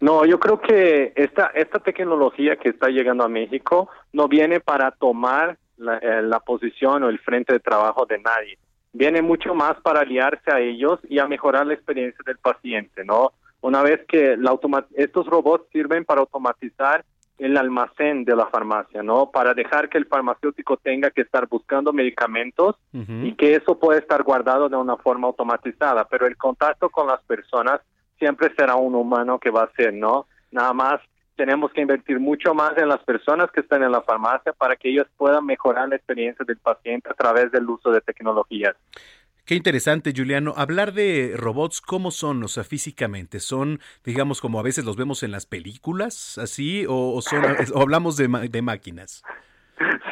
No, yo creo que esta, esta tecnología que está llegando a México no viene para tomar la, eh, la posición o el frente de trabajo de nadie. Viene mucho más para aliarse a ellos y a mejorar la experiencia del paciente, ¿no? Una vez que la estos robots sirven para automatizar el almacén de la farmacia, ¿no? Para dejar que el farmacéutico tenga que estar buscando medicamentos y que eso puede estar guardado de una forma automatizada, pero el contacto con las personas siempre será un humano que va a ser, ¿no? Nada más tenemos que invertir mucho más en las personas que están en la farmacia para que ellos puedan mejorar la experiencia del paciente a través del uso de tecnologías. Qué interesante, Juliano. Hablar de robots, ¿cómo son? O sea, físicamente, ¿son, digamos, como a veces los vemos en las películas, así? ¿O, o son, o hablamos de, de máquinas?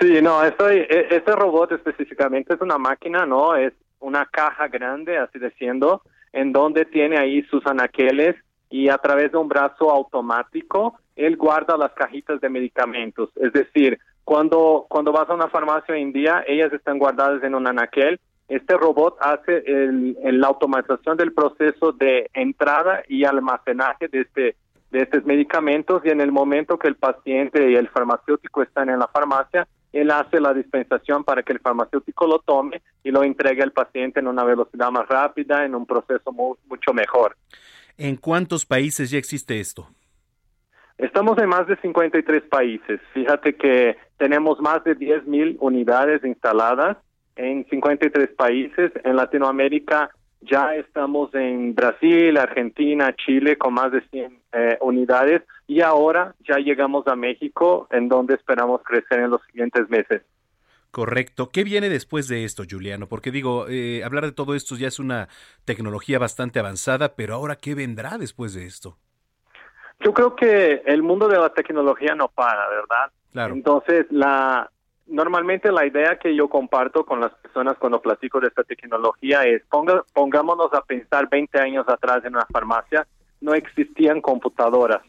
Sí, no, estoy, e- este robot específicamente es una máquina, ¿no? Es una caja grande, así diciendo, en donde tiene ahí sus anaqueles y a través de un brazo automático, él guarda las cajitas de medicamentos. Es decir, cuando, cuando vas a una farmacia hoy en día, ellas están guardadas en un anaquel. Este robot hace el, la automatización del proceso de entrada y almacenaje de este de estos medicamentos y en el momento que el paciente y el farmacéutico están en la farmacia, él hace la dispensación para que el farmacéutico lo tome y lo entregue al paciente en una velocidad más rápida, en un proceso mu- mucho mejor. ¿En cuántos países ya existe esto? Estamos en más de 53 países. Fíjate que tenemos más de 10 mil unidades instaladas en 53 países. En Latinoamérica ya estamos en Brasil, Argentina, Chile con más de 100 eh, unidades y ahora ya llegamos a México en donde esperamos crecer en los siguientes meses. Correcto. ¿Qué viene después de esto, Juliano? Porque digo, eh, hablar de todo esto ya es una tecnología bastante avanzada, pero ahora, ¿qué vendrá después de esto? Yo creo que el mundo de la tecnología no para, ¿verdad? Claro. Entonces, la normalmente la idea que yo comparto con las personas cuando platico de esta tecnología es ponga, pongámonos a pensar 20 años atrás en una farmacia no existían computadoras.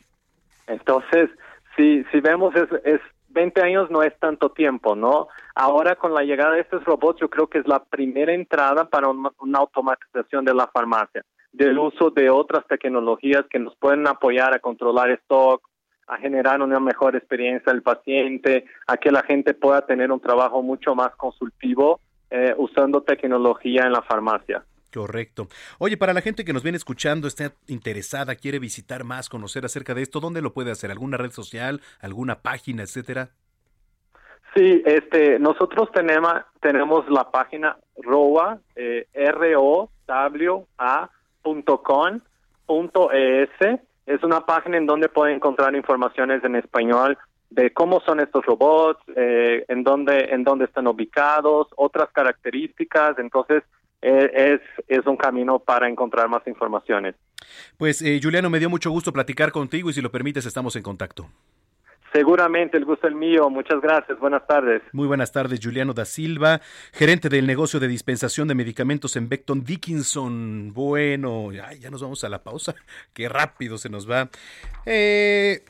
Entonces, si, si vemos es, es 20 años no es tanto tiempo, ¿no? Ahora con la llegada de estos robots yo creo que es la primera entrada para un- una automatización de la farmacia, del uso de otras tecnologías que nos pueden apoyar a controlar stock, a generar una mejor experiencia del paciente, a que la gente pueda tener un trabajo mucho más consultivo eh, usando tecnología en la farmacia. Correcto. Oye, para la gente que nos viene escuchando, está interesada, quiere visitar más, conocer acerca de esto, ¿dónde lo puede hacer? ¿Alguna red social, alguna página, etcétera? Sí, este, nosotros tenemos, tenemos la página ROWA, eh, punto con punto ES. Es una página en donde pueden encontrar informaciones en español de cómo son estos robots, eh, en dónde, en dónde están ubicados, otras características. Entonces, eh, es, es un camino para encontrar más informaciones. Pues, eh, Juliano, me dio mucho gusto platicar contigo y si lo permites, estamos en contacto. Seguramente el gusto es mío. Muchas gracias. Buenas tardes. Muy buenas tardes, Juliano da Silva, gerente del negocio de dispensación de medicamentos en Beckton Dickinson. Bueno, ya nos vamos a la pausa. Qué rápido se nos va. Eh,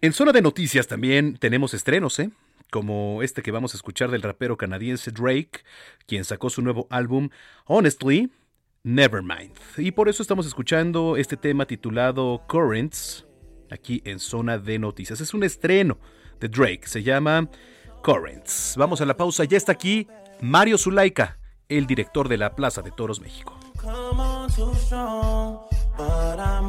en zona de noticias también tenemos estrenos, ¿eh? Como este que vamos a escuchar del rapero canadiense Drake, quien sacó su nuevo álbum Honestly, Nevermind. Y por eso estamos escuchando este tema titulado Currents, aquí en zona de noticias. Es un estreno de Drake, se llama Currents. Vamos a la pausa, ya está aquí Mario Zulaika, el director de la Plaza de Toros México. Come on too strong, but I'm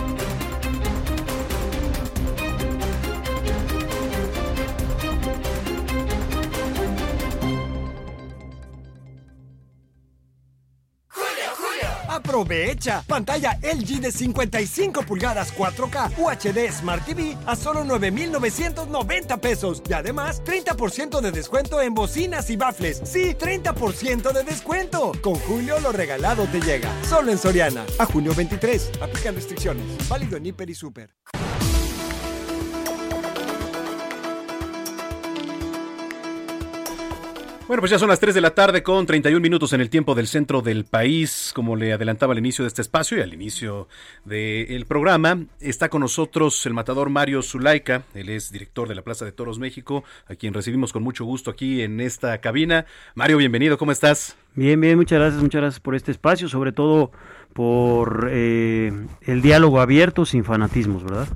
Aprovecha pantalla LG de 55 pulgadas 4K UHD Smart TV a solo 9,990 pesos y además 30% de descuento en bocinas y bafles. Sí, 30% de descuento. Con Julio lo regalado te llega. Solo en Soriana. A junio 23. Aplican restricciones. Válido en Hiper y Super. Bueno, pues ya son las 3 de la tarde con 31 minutos en el tiempo del centro del país. Como le adelantaba al inicio de este espacio y al inicio del programa, está con nosotros el matador Mario Zulaika. Él es director de la Plaza de Toros México, a quien recibimos con mucho gusto aquí en esta cabina. Mario, bienvenido, ¿cómo estás? Bien, bien, muchas gracias, muchas gracias por este espacio, sobre todo por eh, el diálogo abierto sin fanatismos, ¿verdad?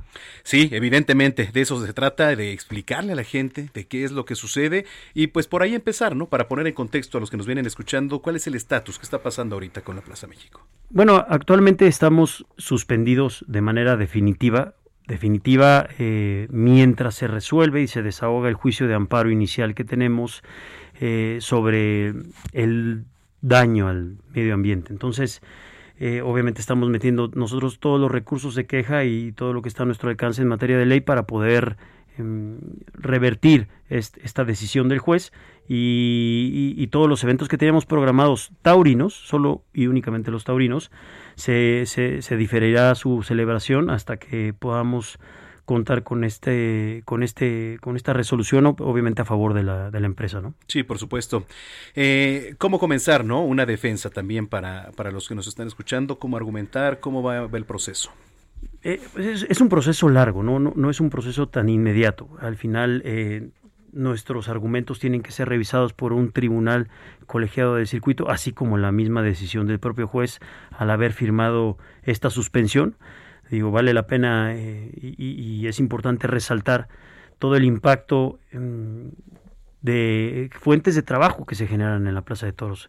Sí, evidentemente, de eso se trata, de explicarle a la gente de qué es lo que sucede y pues por ahí empezar, ¿no? Para poner en contexto a los que nos vienen escuchando cuál es el estatus que está pasando ahorita con la Plaza México. Bueno, actualmente estamos suspendidos de manera definitiva, definitiva eh, mientras se resuelve y se desahoga el juicio de amparo inicial que tenemos eh, sobre el daño al medio ambiente. Entonces, eh, obviamente estamos metiendo nosotros todos los recursos de queja y todo lo que está a nuestro alcance en materia de ley para poder em, revertir est- esta decisión del juez. Y todos los eventos que teníamos programados taurinos, solo y únicamente los taurinos, se, se, se diferirá su celebración hasta que podamos contar con este con este con esta resolución ob- obviamente a favor de la, de la empresa no Sí, por supuesto. Eh, ¿Cómo comenzar, no? Una defensa también para, para los que nos están escuchando, cómo argumentar, cómo va el proceso. Eh, pues es, es un proceso largo, ¿no? No, no es un proceso tan inmediato. Al final, eh, nuestros argumentos tienen que ser revisados por un tribunal colegiado del circuito, así como la misma decisión del propio juez al haber firmado esta suspensión. Digo, vale la pena eh, y, es importante resaltar todo el impacto mm, de fuentes de trabajo que se generan en la Plaza de Toros.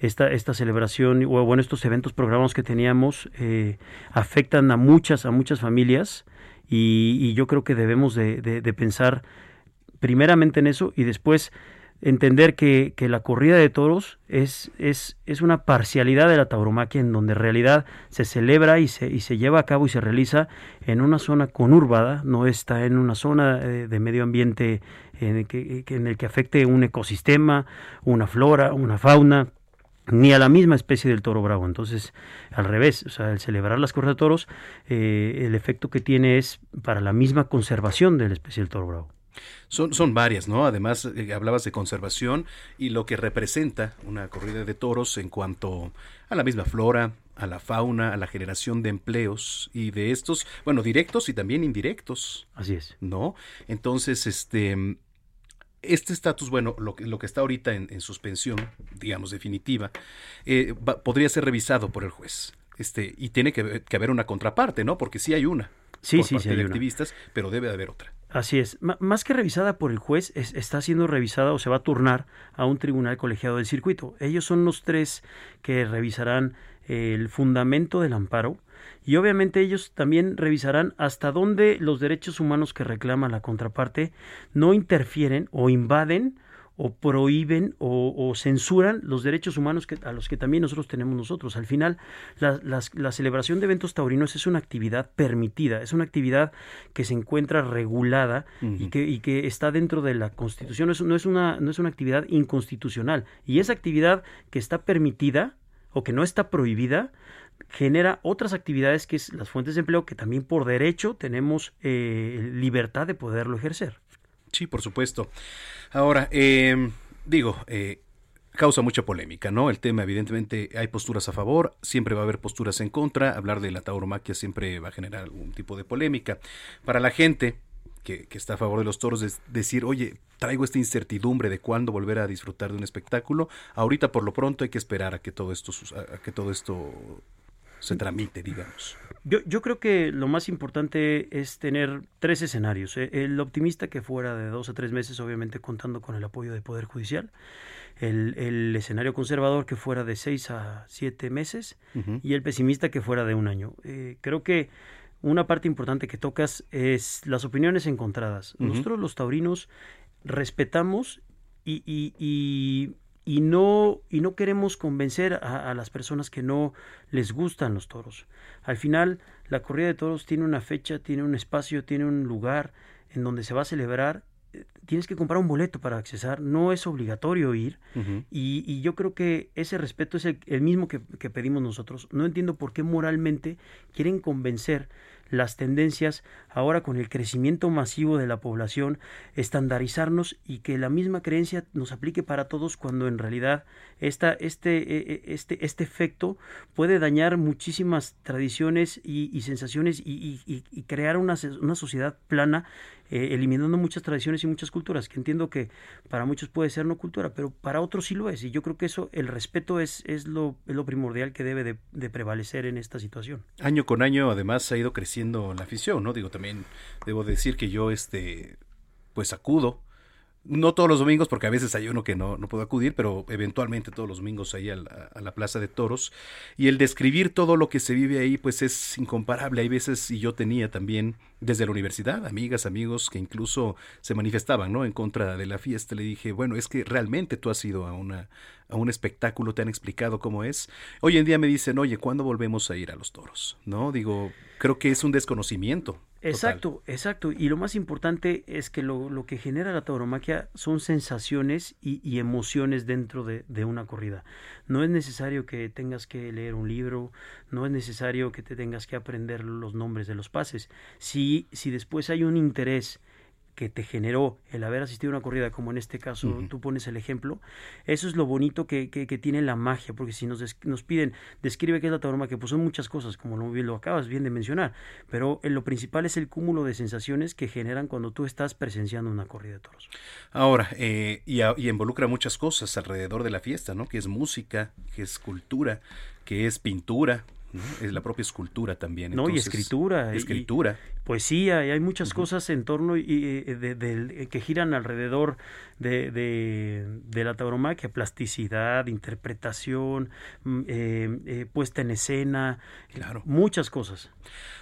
Esta, esta celebración o bueno, estos eventos programados que teníamos eh, afectan a muchas, a muchas familias y, yo creo que debemos de, de- de pensar primeramente en eso y después entender que, que la corrida de toros es, es, es una parcialidad de la tauromaquia en donde en realidad se celebra y se, y se lleva a cabo y se realiza en una zona conurbada, no está en una zona de medio ambiente en el que- en el que afecte un ecosistema, una flora, una fauna, ni a la misma especie del toro bravo. Entonces, al revés, o sea, el celebrar las corridas de toros, eh, el efecto que tiene es para la misma conservación de la especie del toro bravo. Son, son varias, ¿no? Además, eh, hablabas de conservación y lo que representa una corrida de toros en cuanto a la misma flora, a la fauna, a la generación de empleos y de estos, bueno, directos y también indirectos. Así es. ¿No? Entonces, este, este estatus, bueno, lo que, lo que está ahorita en, en suspensión, digamos, definitiva, eh, va- podría ser revisado por el juez. Este, y tiene que, que haber una contraparte, ¿no? Porque sí hay una. Sí, por sí, sí hay de una. activistas, pero debe de haber otra. Así es. Más que revisada por el juez, es- está siendo revisada o se va a turnar a un tribunal colegiado del circuito. Ellos son los tres que revisarán el fundamento del amparo y obviamente ellos también revisarán hasta dónde los derechos humanos que reclama la contraparte no interfieren o invaden o prohíben o, o censuran los derechos humanos que, a los que también nosotros tenemos nosotros. Al final, la, las- la celebración de eventos taurinos es una actividad permitida, es una actividad que se encuentra regulada y, que, y que está dentro de la Constitución. No es, no es una, no es una actividad inconstitucional. Y esa actividad que está permitida o que no está prohibida genera otras actividades que es las fuentes de empleo que también por derecho tenemos eh, libertad de poderlo ejercer. Sí, por supuesto. Ahora, eh, digo, eh, causa mucha polémica, ¿no? El tema, evidentemente, hay posturas a favor, siempre va a haber posturas en contra, hablar de la tauromaquia siempre va a generar algún tipo de polémica. Para la gente que, que está a favor de los toros, es decir, oye, traigo esta incertidumbre de cuándo volver a disfrutar de un espectáculo, ahorita por lo pronto hay que esperar a que todo esto, a que todo esto se tramite, digamos. Yo, yo creo que lo más importante es tener tres escenarios. eh, El optimista que fuera de dos a tres meses, obviamente contando con el apoyo del Poder Judicial. El, el escenario conservador que fuera de seis a siete meses. Y el pesimista que fuera de un año. Eh, creo que una parte importante que tocas es las opiniones encontradas. Nosotros los taurinos respetamos y, y- y- y no, y no queremos convencer a, a las personas que no les gustan los toros. Al final, la corrida de toros tiene una fecha, tiene un espacio, tiene un lugar en donde se va a celebrar. Eh, Tienes que comprar un boleto para accesar, no es obligatorio ir. Y, y yo creo que ese respeto es el, el mismo que, que pedimos nosotros. No entiendo por qué moralmente quieren convencer las tendencias ahora con el crecimiento masivo de la población, estandarizarnos y que la misma creencia nos aplique para todos cuando en realidad esta, este, eh, eh, este, este efecto puede dañar muchísimas tradiciones y, sensaciones y, y- y- crear una, una sociedad plana, eh, eliminando muchas tradiciones y muchas culturas, que entiendo que para muchos puede ser no cultura, pero para otros sí lo es. Y yo creo que eso, el respeto es, es, lo, es lo primordial que debe de, de prevalecer en esta situación. Año con año, además, ha ido creciendo la afición, ¿no? Digo, también debo decir que yo, este, pues acudo. No todos los domingos, porque a veces hay uno que no, no puedo acudir, pero eventualmente todos los domingos ahí a la, Plaza de Toros. Y el describir todo lo que se vive ahí, pues es incomparable. Hay veces, y yo tenía también desde la universidad, amigas, amigos que incluso se manifestaban, ¿no? En contra de la fiesta. Le dije, bueno, es que realmente tú has ido a una a un espectáculo, te han explicado cómo es. Hoy en día me dicen, oye, ¿cuándo volvemos a ir a los toros? ¿No? Digo, creo que es un desconocimiento. Exacto, exacto. Y lo más importante es que lo, lo que genera la tauromaquia son sensaciones y, y emociones dentro de, de una corrida. No es necesario que tengas que leer un libro, no es necesario que te tengas que aprender los nombres de los pases. Si, si después hay un interés que te generó el haber asistido a una corrida, como en este caso tú pones el ejemplo, eso es lo bonito que, que- que tiene la magia, porque si nos, nos piden, describe qué es la tauromaquia, pues son muchas cosas, como lo, lo acabas bien de mencionar, pero eh, lo principal es el cúmulo de sensaciones que generan cuando tú estás presenciando una corrida de toros. Ahora, eh, y, a- y involucra muchas cosas alrededor de la fiesta, ¿no? Que es música, que es cultura, que es pintura, ¿no? Es la propia escultura también. No, y escritura. y- Escritura. poesía, y hay muchas cosas en torno y, y, eh, de- eh, que giran alrededor de, de, la tauromaquia, plasticidad, interpretación, mm, eh, eh, puesta en escena, Claro. muchas cosas.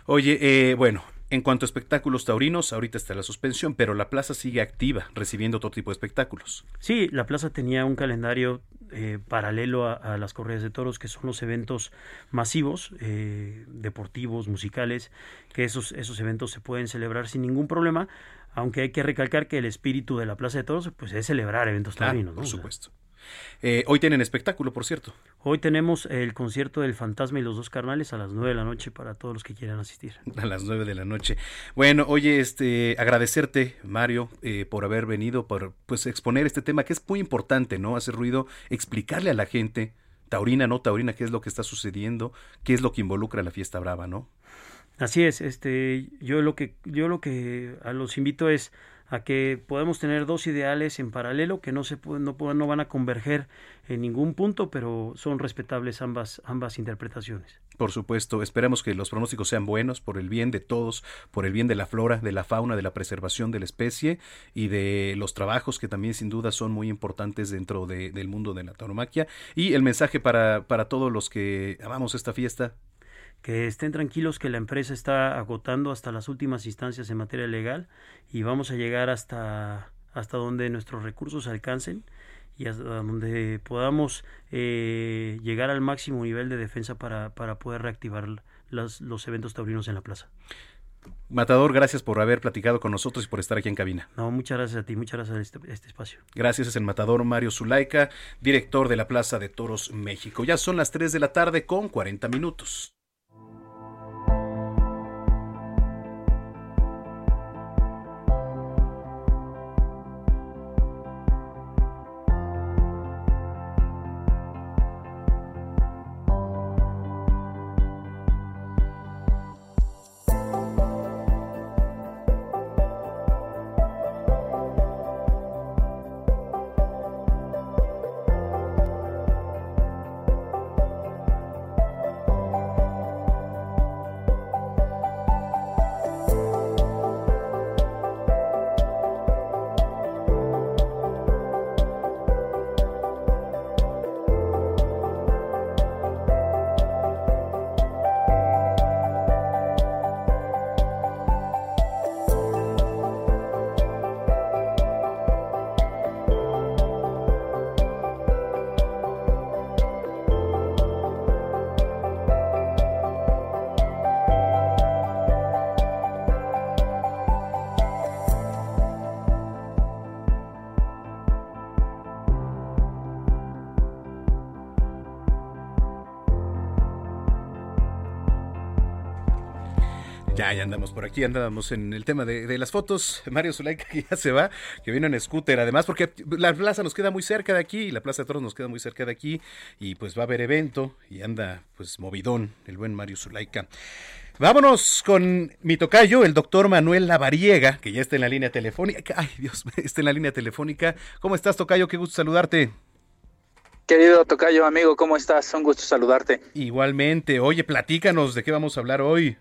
Oye, eh, bueno, en cuanto a espectáculos taurinos, ahorita está la suspensión, pero la plaza sigue activa, recibiendo todo tipo de espectáculos. Sí, la plaza tenía un calendario eh, paralelo a, a las corridas de toros, que son los eventos masivos, eh, deportivos, musicales, que esos, esos eventos se pueden celebrar sin ningún problema, aunque hay que recalcar que el espíritu de la plaza de toros pues, es celebrar eventos Claro, taurinos. ¿no? por supuesto. Eh, hoy tienen espectáculo, por cierto. Hoy tenemos el concierto del Fantasma y los dos carnales a las 9 de la noche para todos los que quieran asistir. A las nueve de la noche. Bueno, oye, este, agradecerte, Mario, eh, por haber venido, por pues exponer este tema que es muy importante, ¿no? Hacer ruido, explicarle a la gente, taurina, no taurina, qué es lo que está sucediendo, qué es lo que involucra la fiesta brava, ¿no? Así es, este, yo lo que, yo lo que a los invito es a que podamos tener dos ideales en paralelo que no se no, no van a converger en ningún punto, pero son respetables ambas, ambas interpretaciones. Por supuesto, esperamos que los pronósticos sean buenos por el bien de todos, por el bien de la flora, de la fauna, de la preservación de la especie y de los trabajos que también sin duda son muy importantes dentro de- del mundo de la tauromaquia. Y el mensaje para, para todos los que amamos esta fiesta, Que estén tranquilos que la empresa está agotando hasta las últimas instancias en materia legal y vamos a llegar hasta, hasta donde nuestros recursos alcancen y hasta donde podamos eh, llegar al máximo nivel de defensa para, para poder reactivar las- los eventos taurinos en la plaza. Matador, gracias por haber platicado con nosotros y por estar aquí en cabina. No, muchas gracias a ti, muchas gracias a este, este espacio. Gracias, es el matador Mario Zulaika, director de la Plaza de Toros México. Ya son las 3 de la tarde con 40 minutos. Ya andamos por aquí, andábamos en el tema de, de las fotos. Mario Zulaika que ya se va, que viene en scooter, además, porque la plaza nos queda muy cerca de aquí, la Plaza de Toros nos queda muy cerca de aquí, y pues va a haber evento, y anda pues movidón el buen Mario Zulaika. Vámonos con mi tocayo, el doctor Manuel Lavariega, que ya está en la línea telefónica. Ay, Dios, está en la línea telefónica. ¿Cómo estás, tocayo? Qué gusto saludarte. Querido Tocayo, amigo, ¿cómo estás? Un gusto saludarte. Igualmente. Oye, platícanos de qué vamos a hablar hoy.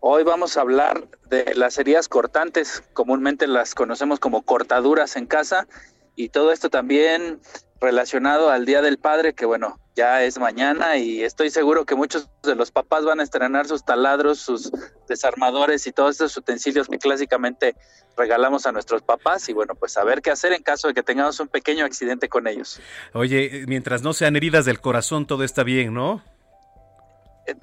Hoy vamos a hablar de las heridas cortantes, comúnmente las conocemos como cortaduras en casa, y todo esto también relacionado al Día del Padre, que bueno, ya es mañana y estoy seguro que muchos de los papás van a estrenar sus taladros, sus desarmadores y todos estos utensilios que clásicamente regalamos a nuestros papás y bueno, pues a ver qué hacer en caso de que tengamos un pequeño accidente con ellos. Oye, mientras no sean heridas del corazón, todo está bien, ¿no?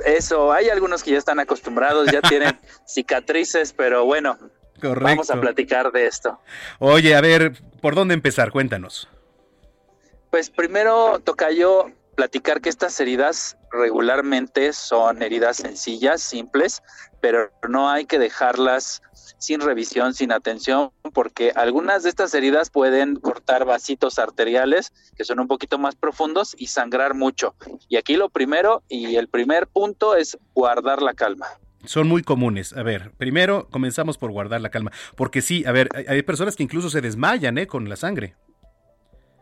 Eso, hay algunos que ya están acostumbrados, ya tienen cicatrices, pero bueno, Correcto. vamos a platicar de esto. Oye, a ver, ¿por dónde empezar? Cuéntanos. Pues primero toca yo platicar que estas heridas regularmente son heridas sencillas, simples, pero no hay que dejarlas sin revisión, sin atención, porque algunas de estas heridas pueden cortar vasitos arteriales que son un poquito más profundos y sangrar mucho. Y aquí lo primero y el primer punto es guardar la calma. Son muy comunes. A ver, primero comenzamos por guardar la calma. Porque sí, a ver, hay, personas que incluso se desmayan, ¿eh? Con la sangre.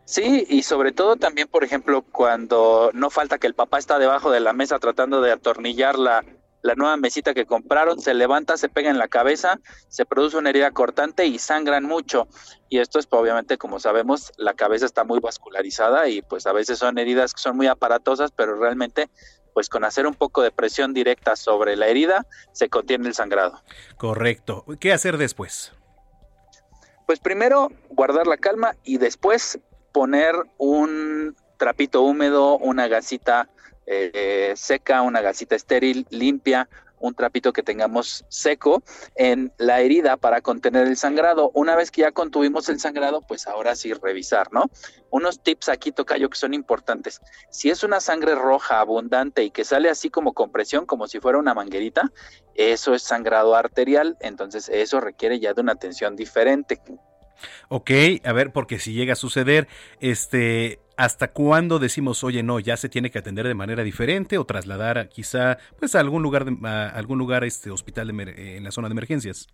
Sí, y sobre todo también, por ejemplo, cuando no falta que el papá está debajo de la mesa tratando de atornillar la, la nueva mesita que compraron, se levanta, se pega en la cabeza, se produce una herida cortante y sangran mucho. Y esto es, pues, obviamente, como sabemos, la cabeza está muy vascularizada y pues a veces son heridas que son muy aparatosas, pero realmente, pues con hacer un poco de presión directa sobre la herida, se contiene el sangrado. Correcto. ¿Qué hacer después? Pues primero guardar la calma y después poner un trapito húmedo, una gasita eh, seca, una gasita estéril, limpia, un trapito que tengamos seco en la herida para contener el sangrado. Una vez que ya contuvimos el sangrado, pues ahora sí revisar, ¿no? Unos tips aquí, Tocayo, que son importantes. Si es una sangre roja abundante y que sale así como con presión, como si fuera una manguerita, eso es sangrado arterial, entonces eso requiere ya de una atención diferente. Ok, a ver, porque si llega a suceder, este, ¿hasta cuándo decimos, oye, no, ya se tiene que atender de manera diferente o trasladar quizá, pues a algún lugar, de, algún lugar, este, hospital emer- en la zona de emergencias?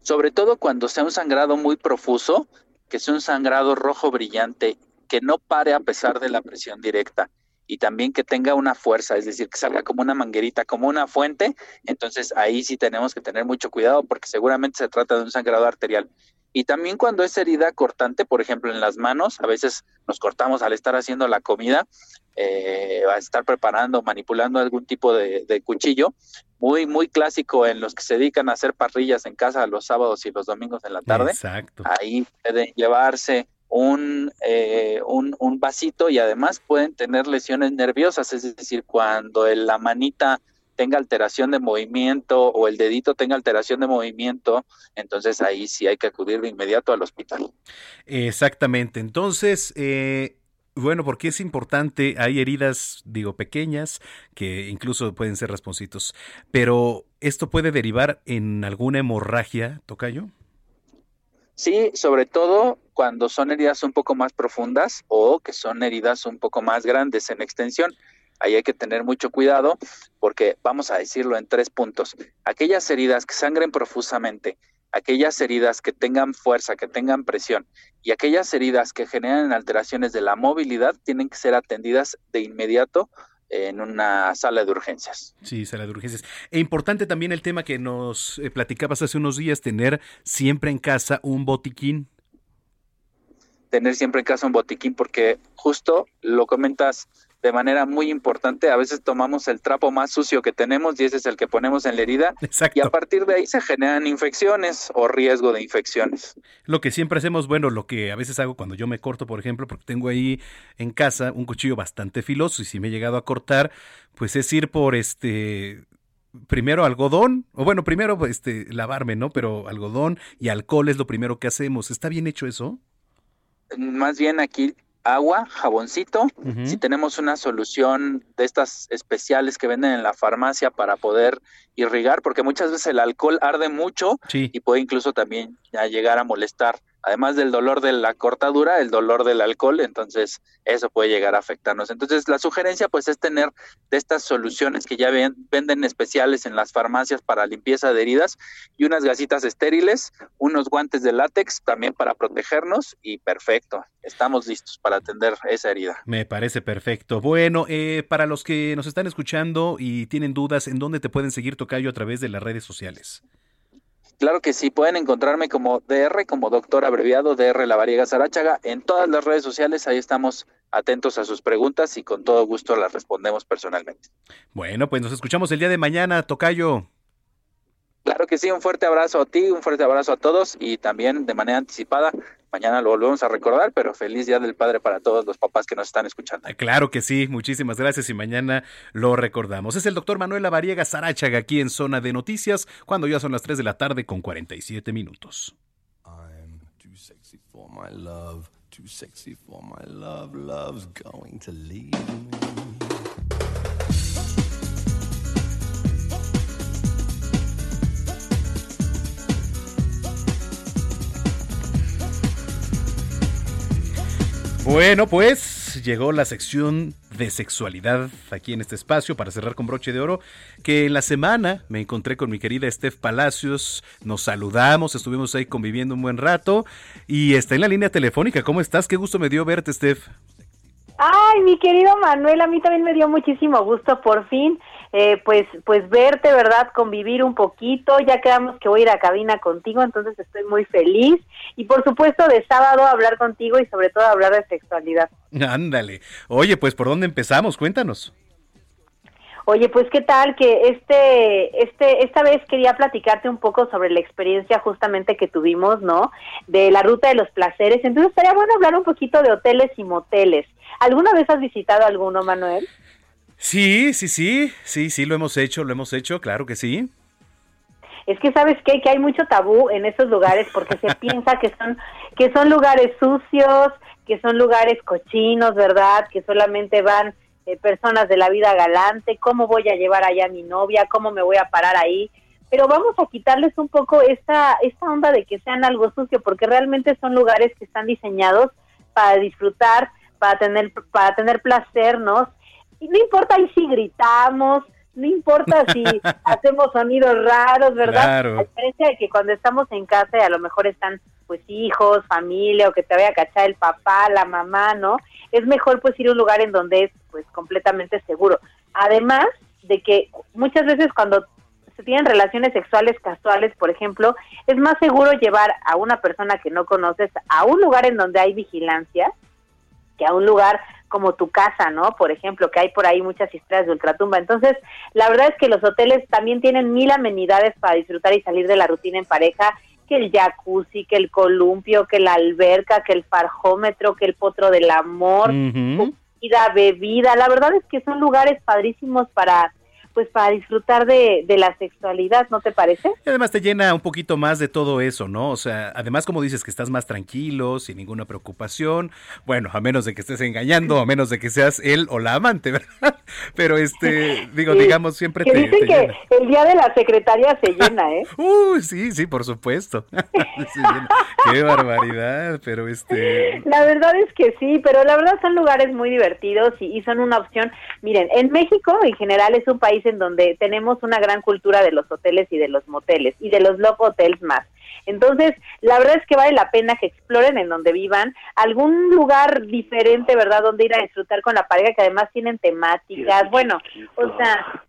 sobre todo cuando sea un sangrado muy profuso, que sea un sangrado rojo brillante, que no pare a pesar de la presión directa y también que tenga una fuerza, es decir, que salga como una manguerita, como una fuente, entonces ahí sí tenemos que tener mucho cuidado porque seguramente se trata de un sangrado arterial. Y también cuando es herida cortante, por ejemplo, en las manos, a veces nos cortamos al estar haciendo la comida, eh, a estar preparando, manipulando algún tipo de, de cuchillo, muy, muy clásico en los que se dedican a hacer parrillas en casa los sábados y los domingos en la tarde. Exacto. Ahí pueden llevarse un, eh, un, un vasito y además pueden tener lesiones nerviosas, es decir, cuando el- la manita tenga alteración de movimiento o el dedito tenga alteración de movimiento, entonces ahí sí hay que acudir de inmediato al hospital. Exactamente. Entonces, eh, bueno, porque es importante, hay heridas, digo, pequeñas, que incluso pueden ser rasponcitos, pero ¿esto puede derivar en alguna hemorragia, Tocayo? Sí, sobre todo cuando son heridas un poco más profundas o que son heridas un poco más grandes en extensión. Ahí hay que tener mucho cuidado porque vamos a decirlo en tres puntos. Aquellas heridas que sangren profusamente, aquellas heridas que tengan fuerza, que tengan presión y aquellas heridas que generan alteraciones de la movilidad tienen que ser atendidas de inmediato en una sala de urgencias. Sí, sala de urgencias. E importante también el tema que nos eh, platicabas hace unos días, tener siempre en casa un botiquín. tener siempre en casa un botiquín porque justo lo comentas de manera muy importante, a veces tomamos el trapo más sucio que tenemos y ese es el que ponemos en la herida y a partir de ahí se generan infecciones o riesgo de infecciones. Lo que siempre hacemos, bueno, lo que a veces hago cuando yo me corto, por ejemplo, porque tengo ahí en casa un cuchillo bastante filoso y si me he llegado a cortar, pues es ir por este primero algodón, o bueno, primero este lavarme, ¿no? Pero algodón y alcohol es lo primero que hacemos. ¿Está bien hecho eso? Más bien aquí agua, jaboncito, si tenemos una solución de estas especiales que venden en la farmacia para poder irrigar, porque muchas veces el alcohol arde mucho Sí. y puede incluso también llegar a molestar, además del dolor de la cortadura, el dolor del alcohol, entonces eso puede llegar a afectarnos. Entonces la sugerencia pues es tener de estas soluciones que ya ven- venden especiales en las farmacias para limpieza de heridas y unas gasitas estériles, unos guantes de látex también para protegernos y perfecto, estamos listos para atender esa herida. Me parece perfecto. Bueno, eh, para los que nos están escuchando y tienen dudas, ¿en dónde te pueden seguir Tocayo a través de las redes sociales? Claro que sí, pueden encontrarme como DR, como doctor abreviado DR Lavariega Sarachaga, en todas las redes sociales, ahí estamos atentos a sus preguntas y con todo gusto las respondemos personalmente. Bueno, pues nos escuchamos el día de mañana, Tocayo. Claro que sí, un fuerte abrazo a ti, un fuerte abrazo a todos y también de manera anticipada, mañana lo volvemos a recordar, pero feliz Día del Padre para todos los papás que nos están escuchando. Claro que sí, muchísimas gracias y mañana lo recordamos. Es el doctor Manuel Lavariega Sarachaga aquí en Zona de Noticias, cuando ya son las 3 de la tarde con 47 minutos. Too sexy for my love, too sexy for my love, love's going to leave me. Bueno, pues llegó la sección de sexualidad aquí en este espacio para cerrar con broche de oro, que en la semana me encontré con mi querida Steph Palacios, nos saludamos, estuvimos ahí conviviendo un buen rato y está en la línea telefónica. ¿Cómo estás? Qué gusto me dio verte, Steph. Ay, mi querido Manuel, a mí también me dio muchísimo gusto por fin, eh, pues, pues verte, ¿verdad? Convivir un poquito. Ya quedamos que voy a ir a cabina contigo, entonces estoy muy feliz. Y por supuesto de sábado hablar contigo y sobre todo hablar de sexualidad. Ándale. Oye, pues ¿por dónde empezamos? Cuéntanos. Oye, pues qué tal que este, este, esta vez quería platicarte un poco sobre la experiencia justamente que tuvimos, ¿no? De la ruta de los placeres. Entonces estaría bueno hablar un poquito de hoteles y moteles. ¿Alguna vez has visitado alguno, Manuel? Sí, sí, sí, sí, sí, lo hemos hecho, lo hemos hecho, claro que sí. Es que sabes qué? que hay mucho tabú en esos lugares porque se piensa que son que son lugares sucios, que son lugares cochinos, ¿verdad? Que solamente van eh, personas de la vida galante, cómo voy a llevar allá a mi novia, cómo me voy a parar ahí. Pero vamos a quitarles un poco esta esta onda de que sean algo sucio porque realmente son lugares que están diseñados para disfrutar, para tener para tener placer, ¿no? Y no importa ahí si gritamos, no importa si hacemos sonidos raros, ¿verdad? Claro. A diferencia de que cuando estamos en casa y a lo mejor están pues hijos, familia o que te vaya a cachar el papá, la mamá, ¿no? Es mejor pues ir a un lugar en donde es pues completamente seguro. Además de que muchas veces cuando se tienen relaciones sexuales casuales, por ejemplo, es más seguro llevar a una persona que no conoces a un lugar en donde hay vigilancia que a un lugar como tu casa, ¿no? Por ejemplo, que hay por ahí muchas historias de ultratumba. Entonces, la verdad es que los hoteles también tienen mil amenidades para disfrutar y salir de la rutina en pareja, que el jacuzzi, que el columpio, que la alberca, que el farjómetro, que el potro del amor, Ujú. comida, bebida. La verdad es que son lugares padrísimos para pues para disfrutar de, de la sexualidad, ¿no te parece? Y además te llena un poquito más de todo eso, ¿no? O sea, además como dices que estás más tranquilo, sin ninguna preocupación, bueno, a menos de que estés engañando, a menos de que seas él o la amante, ¿verdad? Pero este, digo, Sí, digamos, siempre que te, dicen te que llena. el día de la secretaria se llena, ¿eh? Uy, sí, sí, por supuesto. Llena. Qué barbaridad, pero este... La verdad es que sí, pero la verdad son lugares muy divertidos y, y son una opción. Miren, en México en general es un país en donde tenemos una gran cultura de los hoteles y de los moteles y de los love hotels más. Entonces, la verdad es que vale la pena que exploren en donde vivan algún lugar diferente, ¿verdad? Donde ir a disfrutar con la pareja que además tienen temáticas. Bueno, o sea,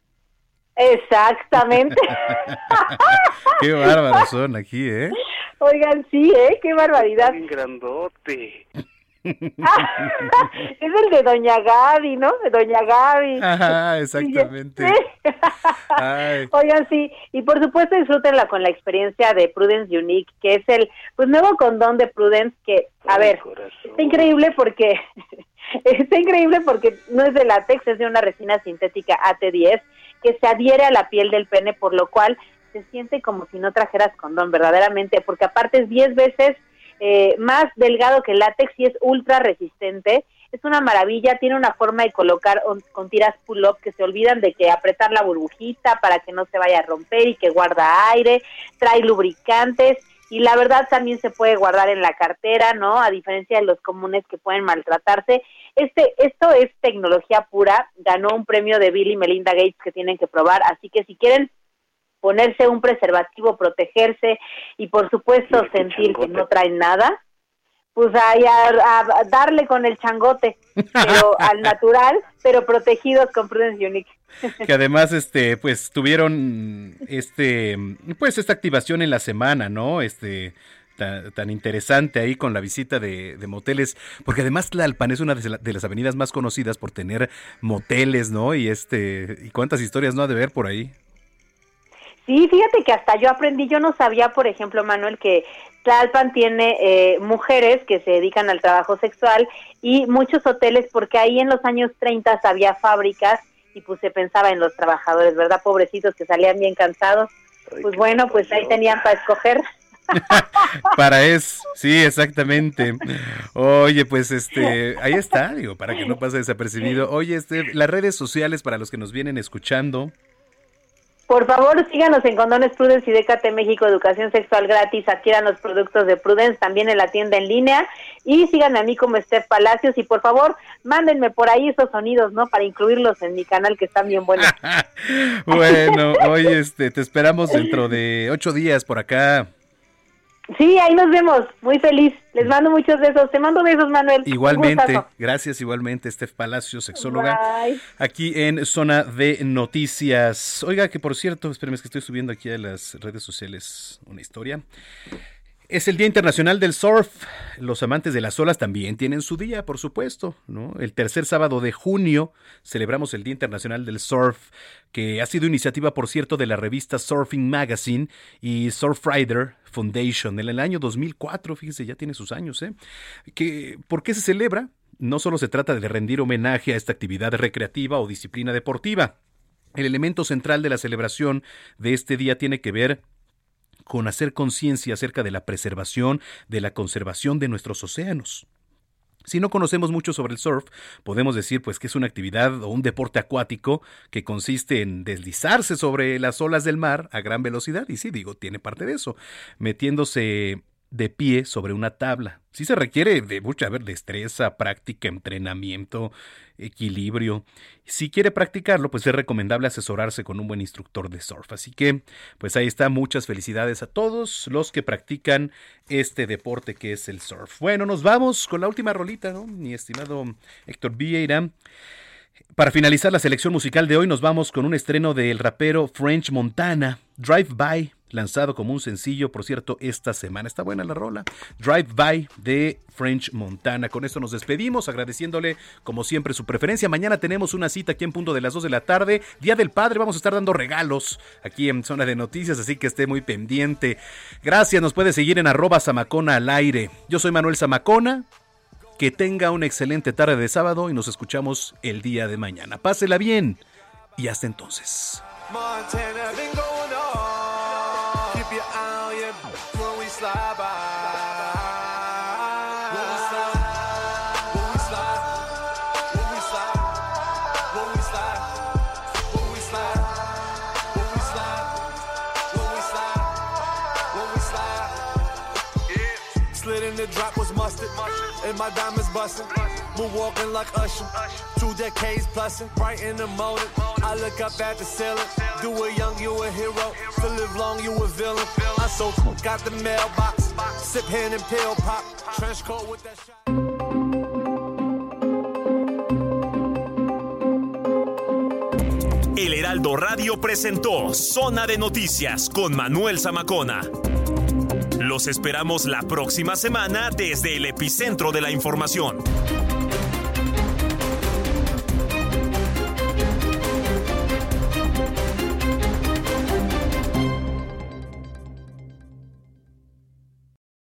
exactamente. Qué bárbaros son aquí, ¿eh? Oigan, sí, ¿eh? Qué barbaridad. grandote. es el de Doña Gaby, ¿no? De Doña Gaby. Ajá, exactamente. Sí. Ay. Oigan, sí, y por supuesto disfrútenla con la experiencia de Prudence Unique, que es el pues nuevo condón de Prudence que, a ver, está increíble porque está increíble porque no es de látex, es de una resina sintética AT10 que se adhiere a la piel del pene, por lo cual se siente como si no trajeras condón, verdaderamente, porque aparte es 10 veces eh, más delgado que el látex y es ultra resistente. Es una maravilla, tiene una forma de colocar on- con tiras pull-up que se olvidan de que apretar la burbujita para que no se vaya a romper y que guarda aire, trae lubricantes y la verdad también se puede guardar en la cartera, ¿no? A diferencia de los comunes que pueden maltratarse. Este, esto es tecnología pura, ganó un premio de Bill y Melinda Gates que tienen que probar, así que si quieren ponerse un preservativo, protegerse y por supuesto sentir que no traen nada, pues ahí a, a darle con el changote, pero al natural, pero protegidos con Prudence Unique. que además este pues tuvieron este pues esta activación en la semana no este ta- tan, interesante ahí con la visita de, de moteles porque además Tlalpan es una de, la- de las avenidas más conocidas por tener moteles no y este y cuántas historias no ha de ver por ahí Sí, fíjate que hasta yo aprendí, yo no sabía, por ejemplo, Manuel, que Tlalpan tiene eh, mujeres que se dedican al trabajo sexual y muchos hoteles, porque ahí en los años 30 había fábricas y pues se pensaba en los trabajadores, ¿verdad? Pobrecitos que salían bien cansados. Pues bueno, pues ahí tenían para escoger. para eso sí exactamente oye pues este ahí está digo para que no pase desapercibido oye este las redes sociales para los que nos vienen escuchando Por favor, síganos en Condones Prudence y Décate México Educación Sexual Gratis. Adquieran los productos de Prudence también en la tienda en línea. Y síganme a mí como Steph Palacios. Y por favor, mándenme por ahí esos sonidos, ¿no? Para incluirlos en mi canal que están bien buenos. Bueno, hoy este, te esperamos dentro de ocho días por acá. Sí, ahí nos vemos. Muy feliz. Les mando muchos besos. Te mando besos, Manuel. Igualmente, gracias igualmente, Steph Palacio, sexóloga, Bye. aquí en Zona de Noticias. Oiga, que por cierto, espérenme, es que estoy subiendo aquí a las redes sociales una historia. Es el Día Internacional del Surf. Los amantes de las olas también tienen su día, por supuesto, ¿no? El tercer sábado de junio celebramos el Día Internacional del Surf, que ha sido iniciativa, por cierto, de la revista Surfing Magazine y Surfrider Foundation en el año 2004, fíjese, ya tiene sus años, ¿eh? ¿Por qué se celebra? No solo se trata de rendir homenaje a esta actividad recreativa o disciplina deportiva. El elemento central de la celebración de este día tiene que ver con hacer conciencia acerca de la preservación, de la conservación de nuestros océanos. Si no conocemos mucho sobre el surf, podemos decir pues que es una actividad o un deporte acuático que consiste en deslizarse sobre las olas del mar a gran velocidad y sí digo, tiene parte de eso, metiéndose de pie sobre una tabla. Sí se requiere de mucha ver, destreza, práctica, entrenamiento, equilibrio. Si quiere practicarlo, pues es recomendable asesorarse con un buen instructor de surf. Así que, pues ahí está. Muchas felicidades a todos los que practican este deporte que es el surf. Bueno, nos vamos con la última rolita, ¿no? Mi estimado Héctor Vieira. Para finalizar la selección musical de hoy, nos vamos con un estreno del rapero French Montana, Drive By, lanzado como un sencillo, por cierto, esta semana. Está buena la rola. Drive By de French Montana. Con esto nos despedimos, agradeciéndole, como siempre, su preferencia. Mañana tenemos una cita aquí en punto de las 2 de la tarde. Día del Padre, vamos a estar dando regalos aquí en Zona de Noticias, así que esté muy pendiente. Gracias, nos puede seguir en arroba Samacona al aire. Yo soy Manuel Zamacona. Que tenga una excelente tarde de sábado y nos escuchamos el día de mañana. Pásela bien y hasta entonces. Montana and my diamonds bustin'. Moonwalking walking like Usher, two decades plussin', right in the moment. I look up at the ceiling, do it young, you a hero. To live long, you a villain. I so got the mailbox, sip hand and pill pop, trench coat with that shot. El Heraldo Radio presentó Zona de Noticias con Manuel Zamacona. Los esperamos la próxima semana desde el epicentro de la información.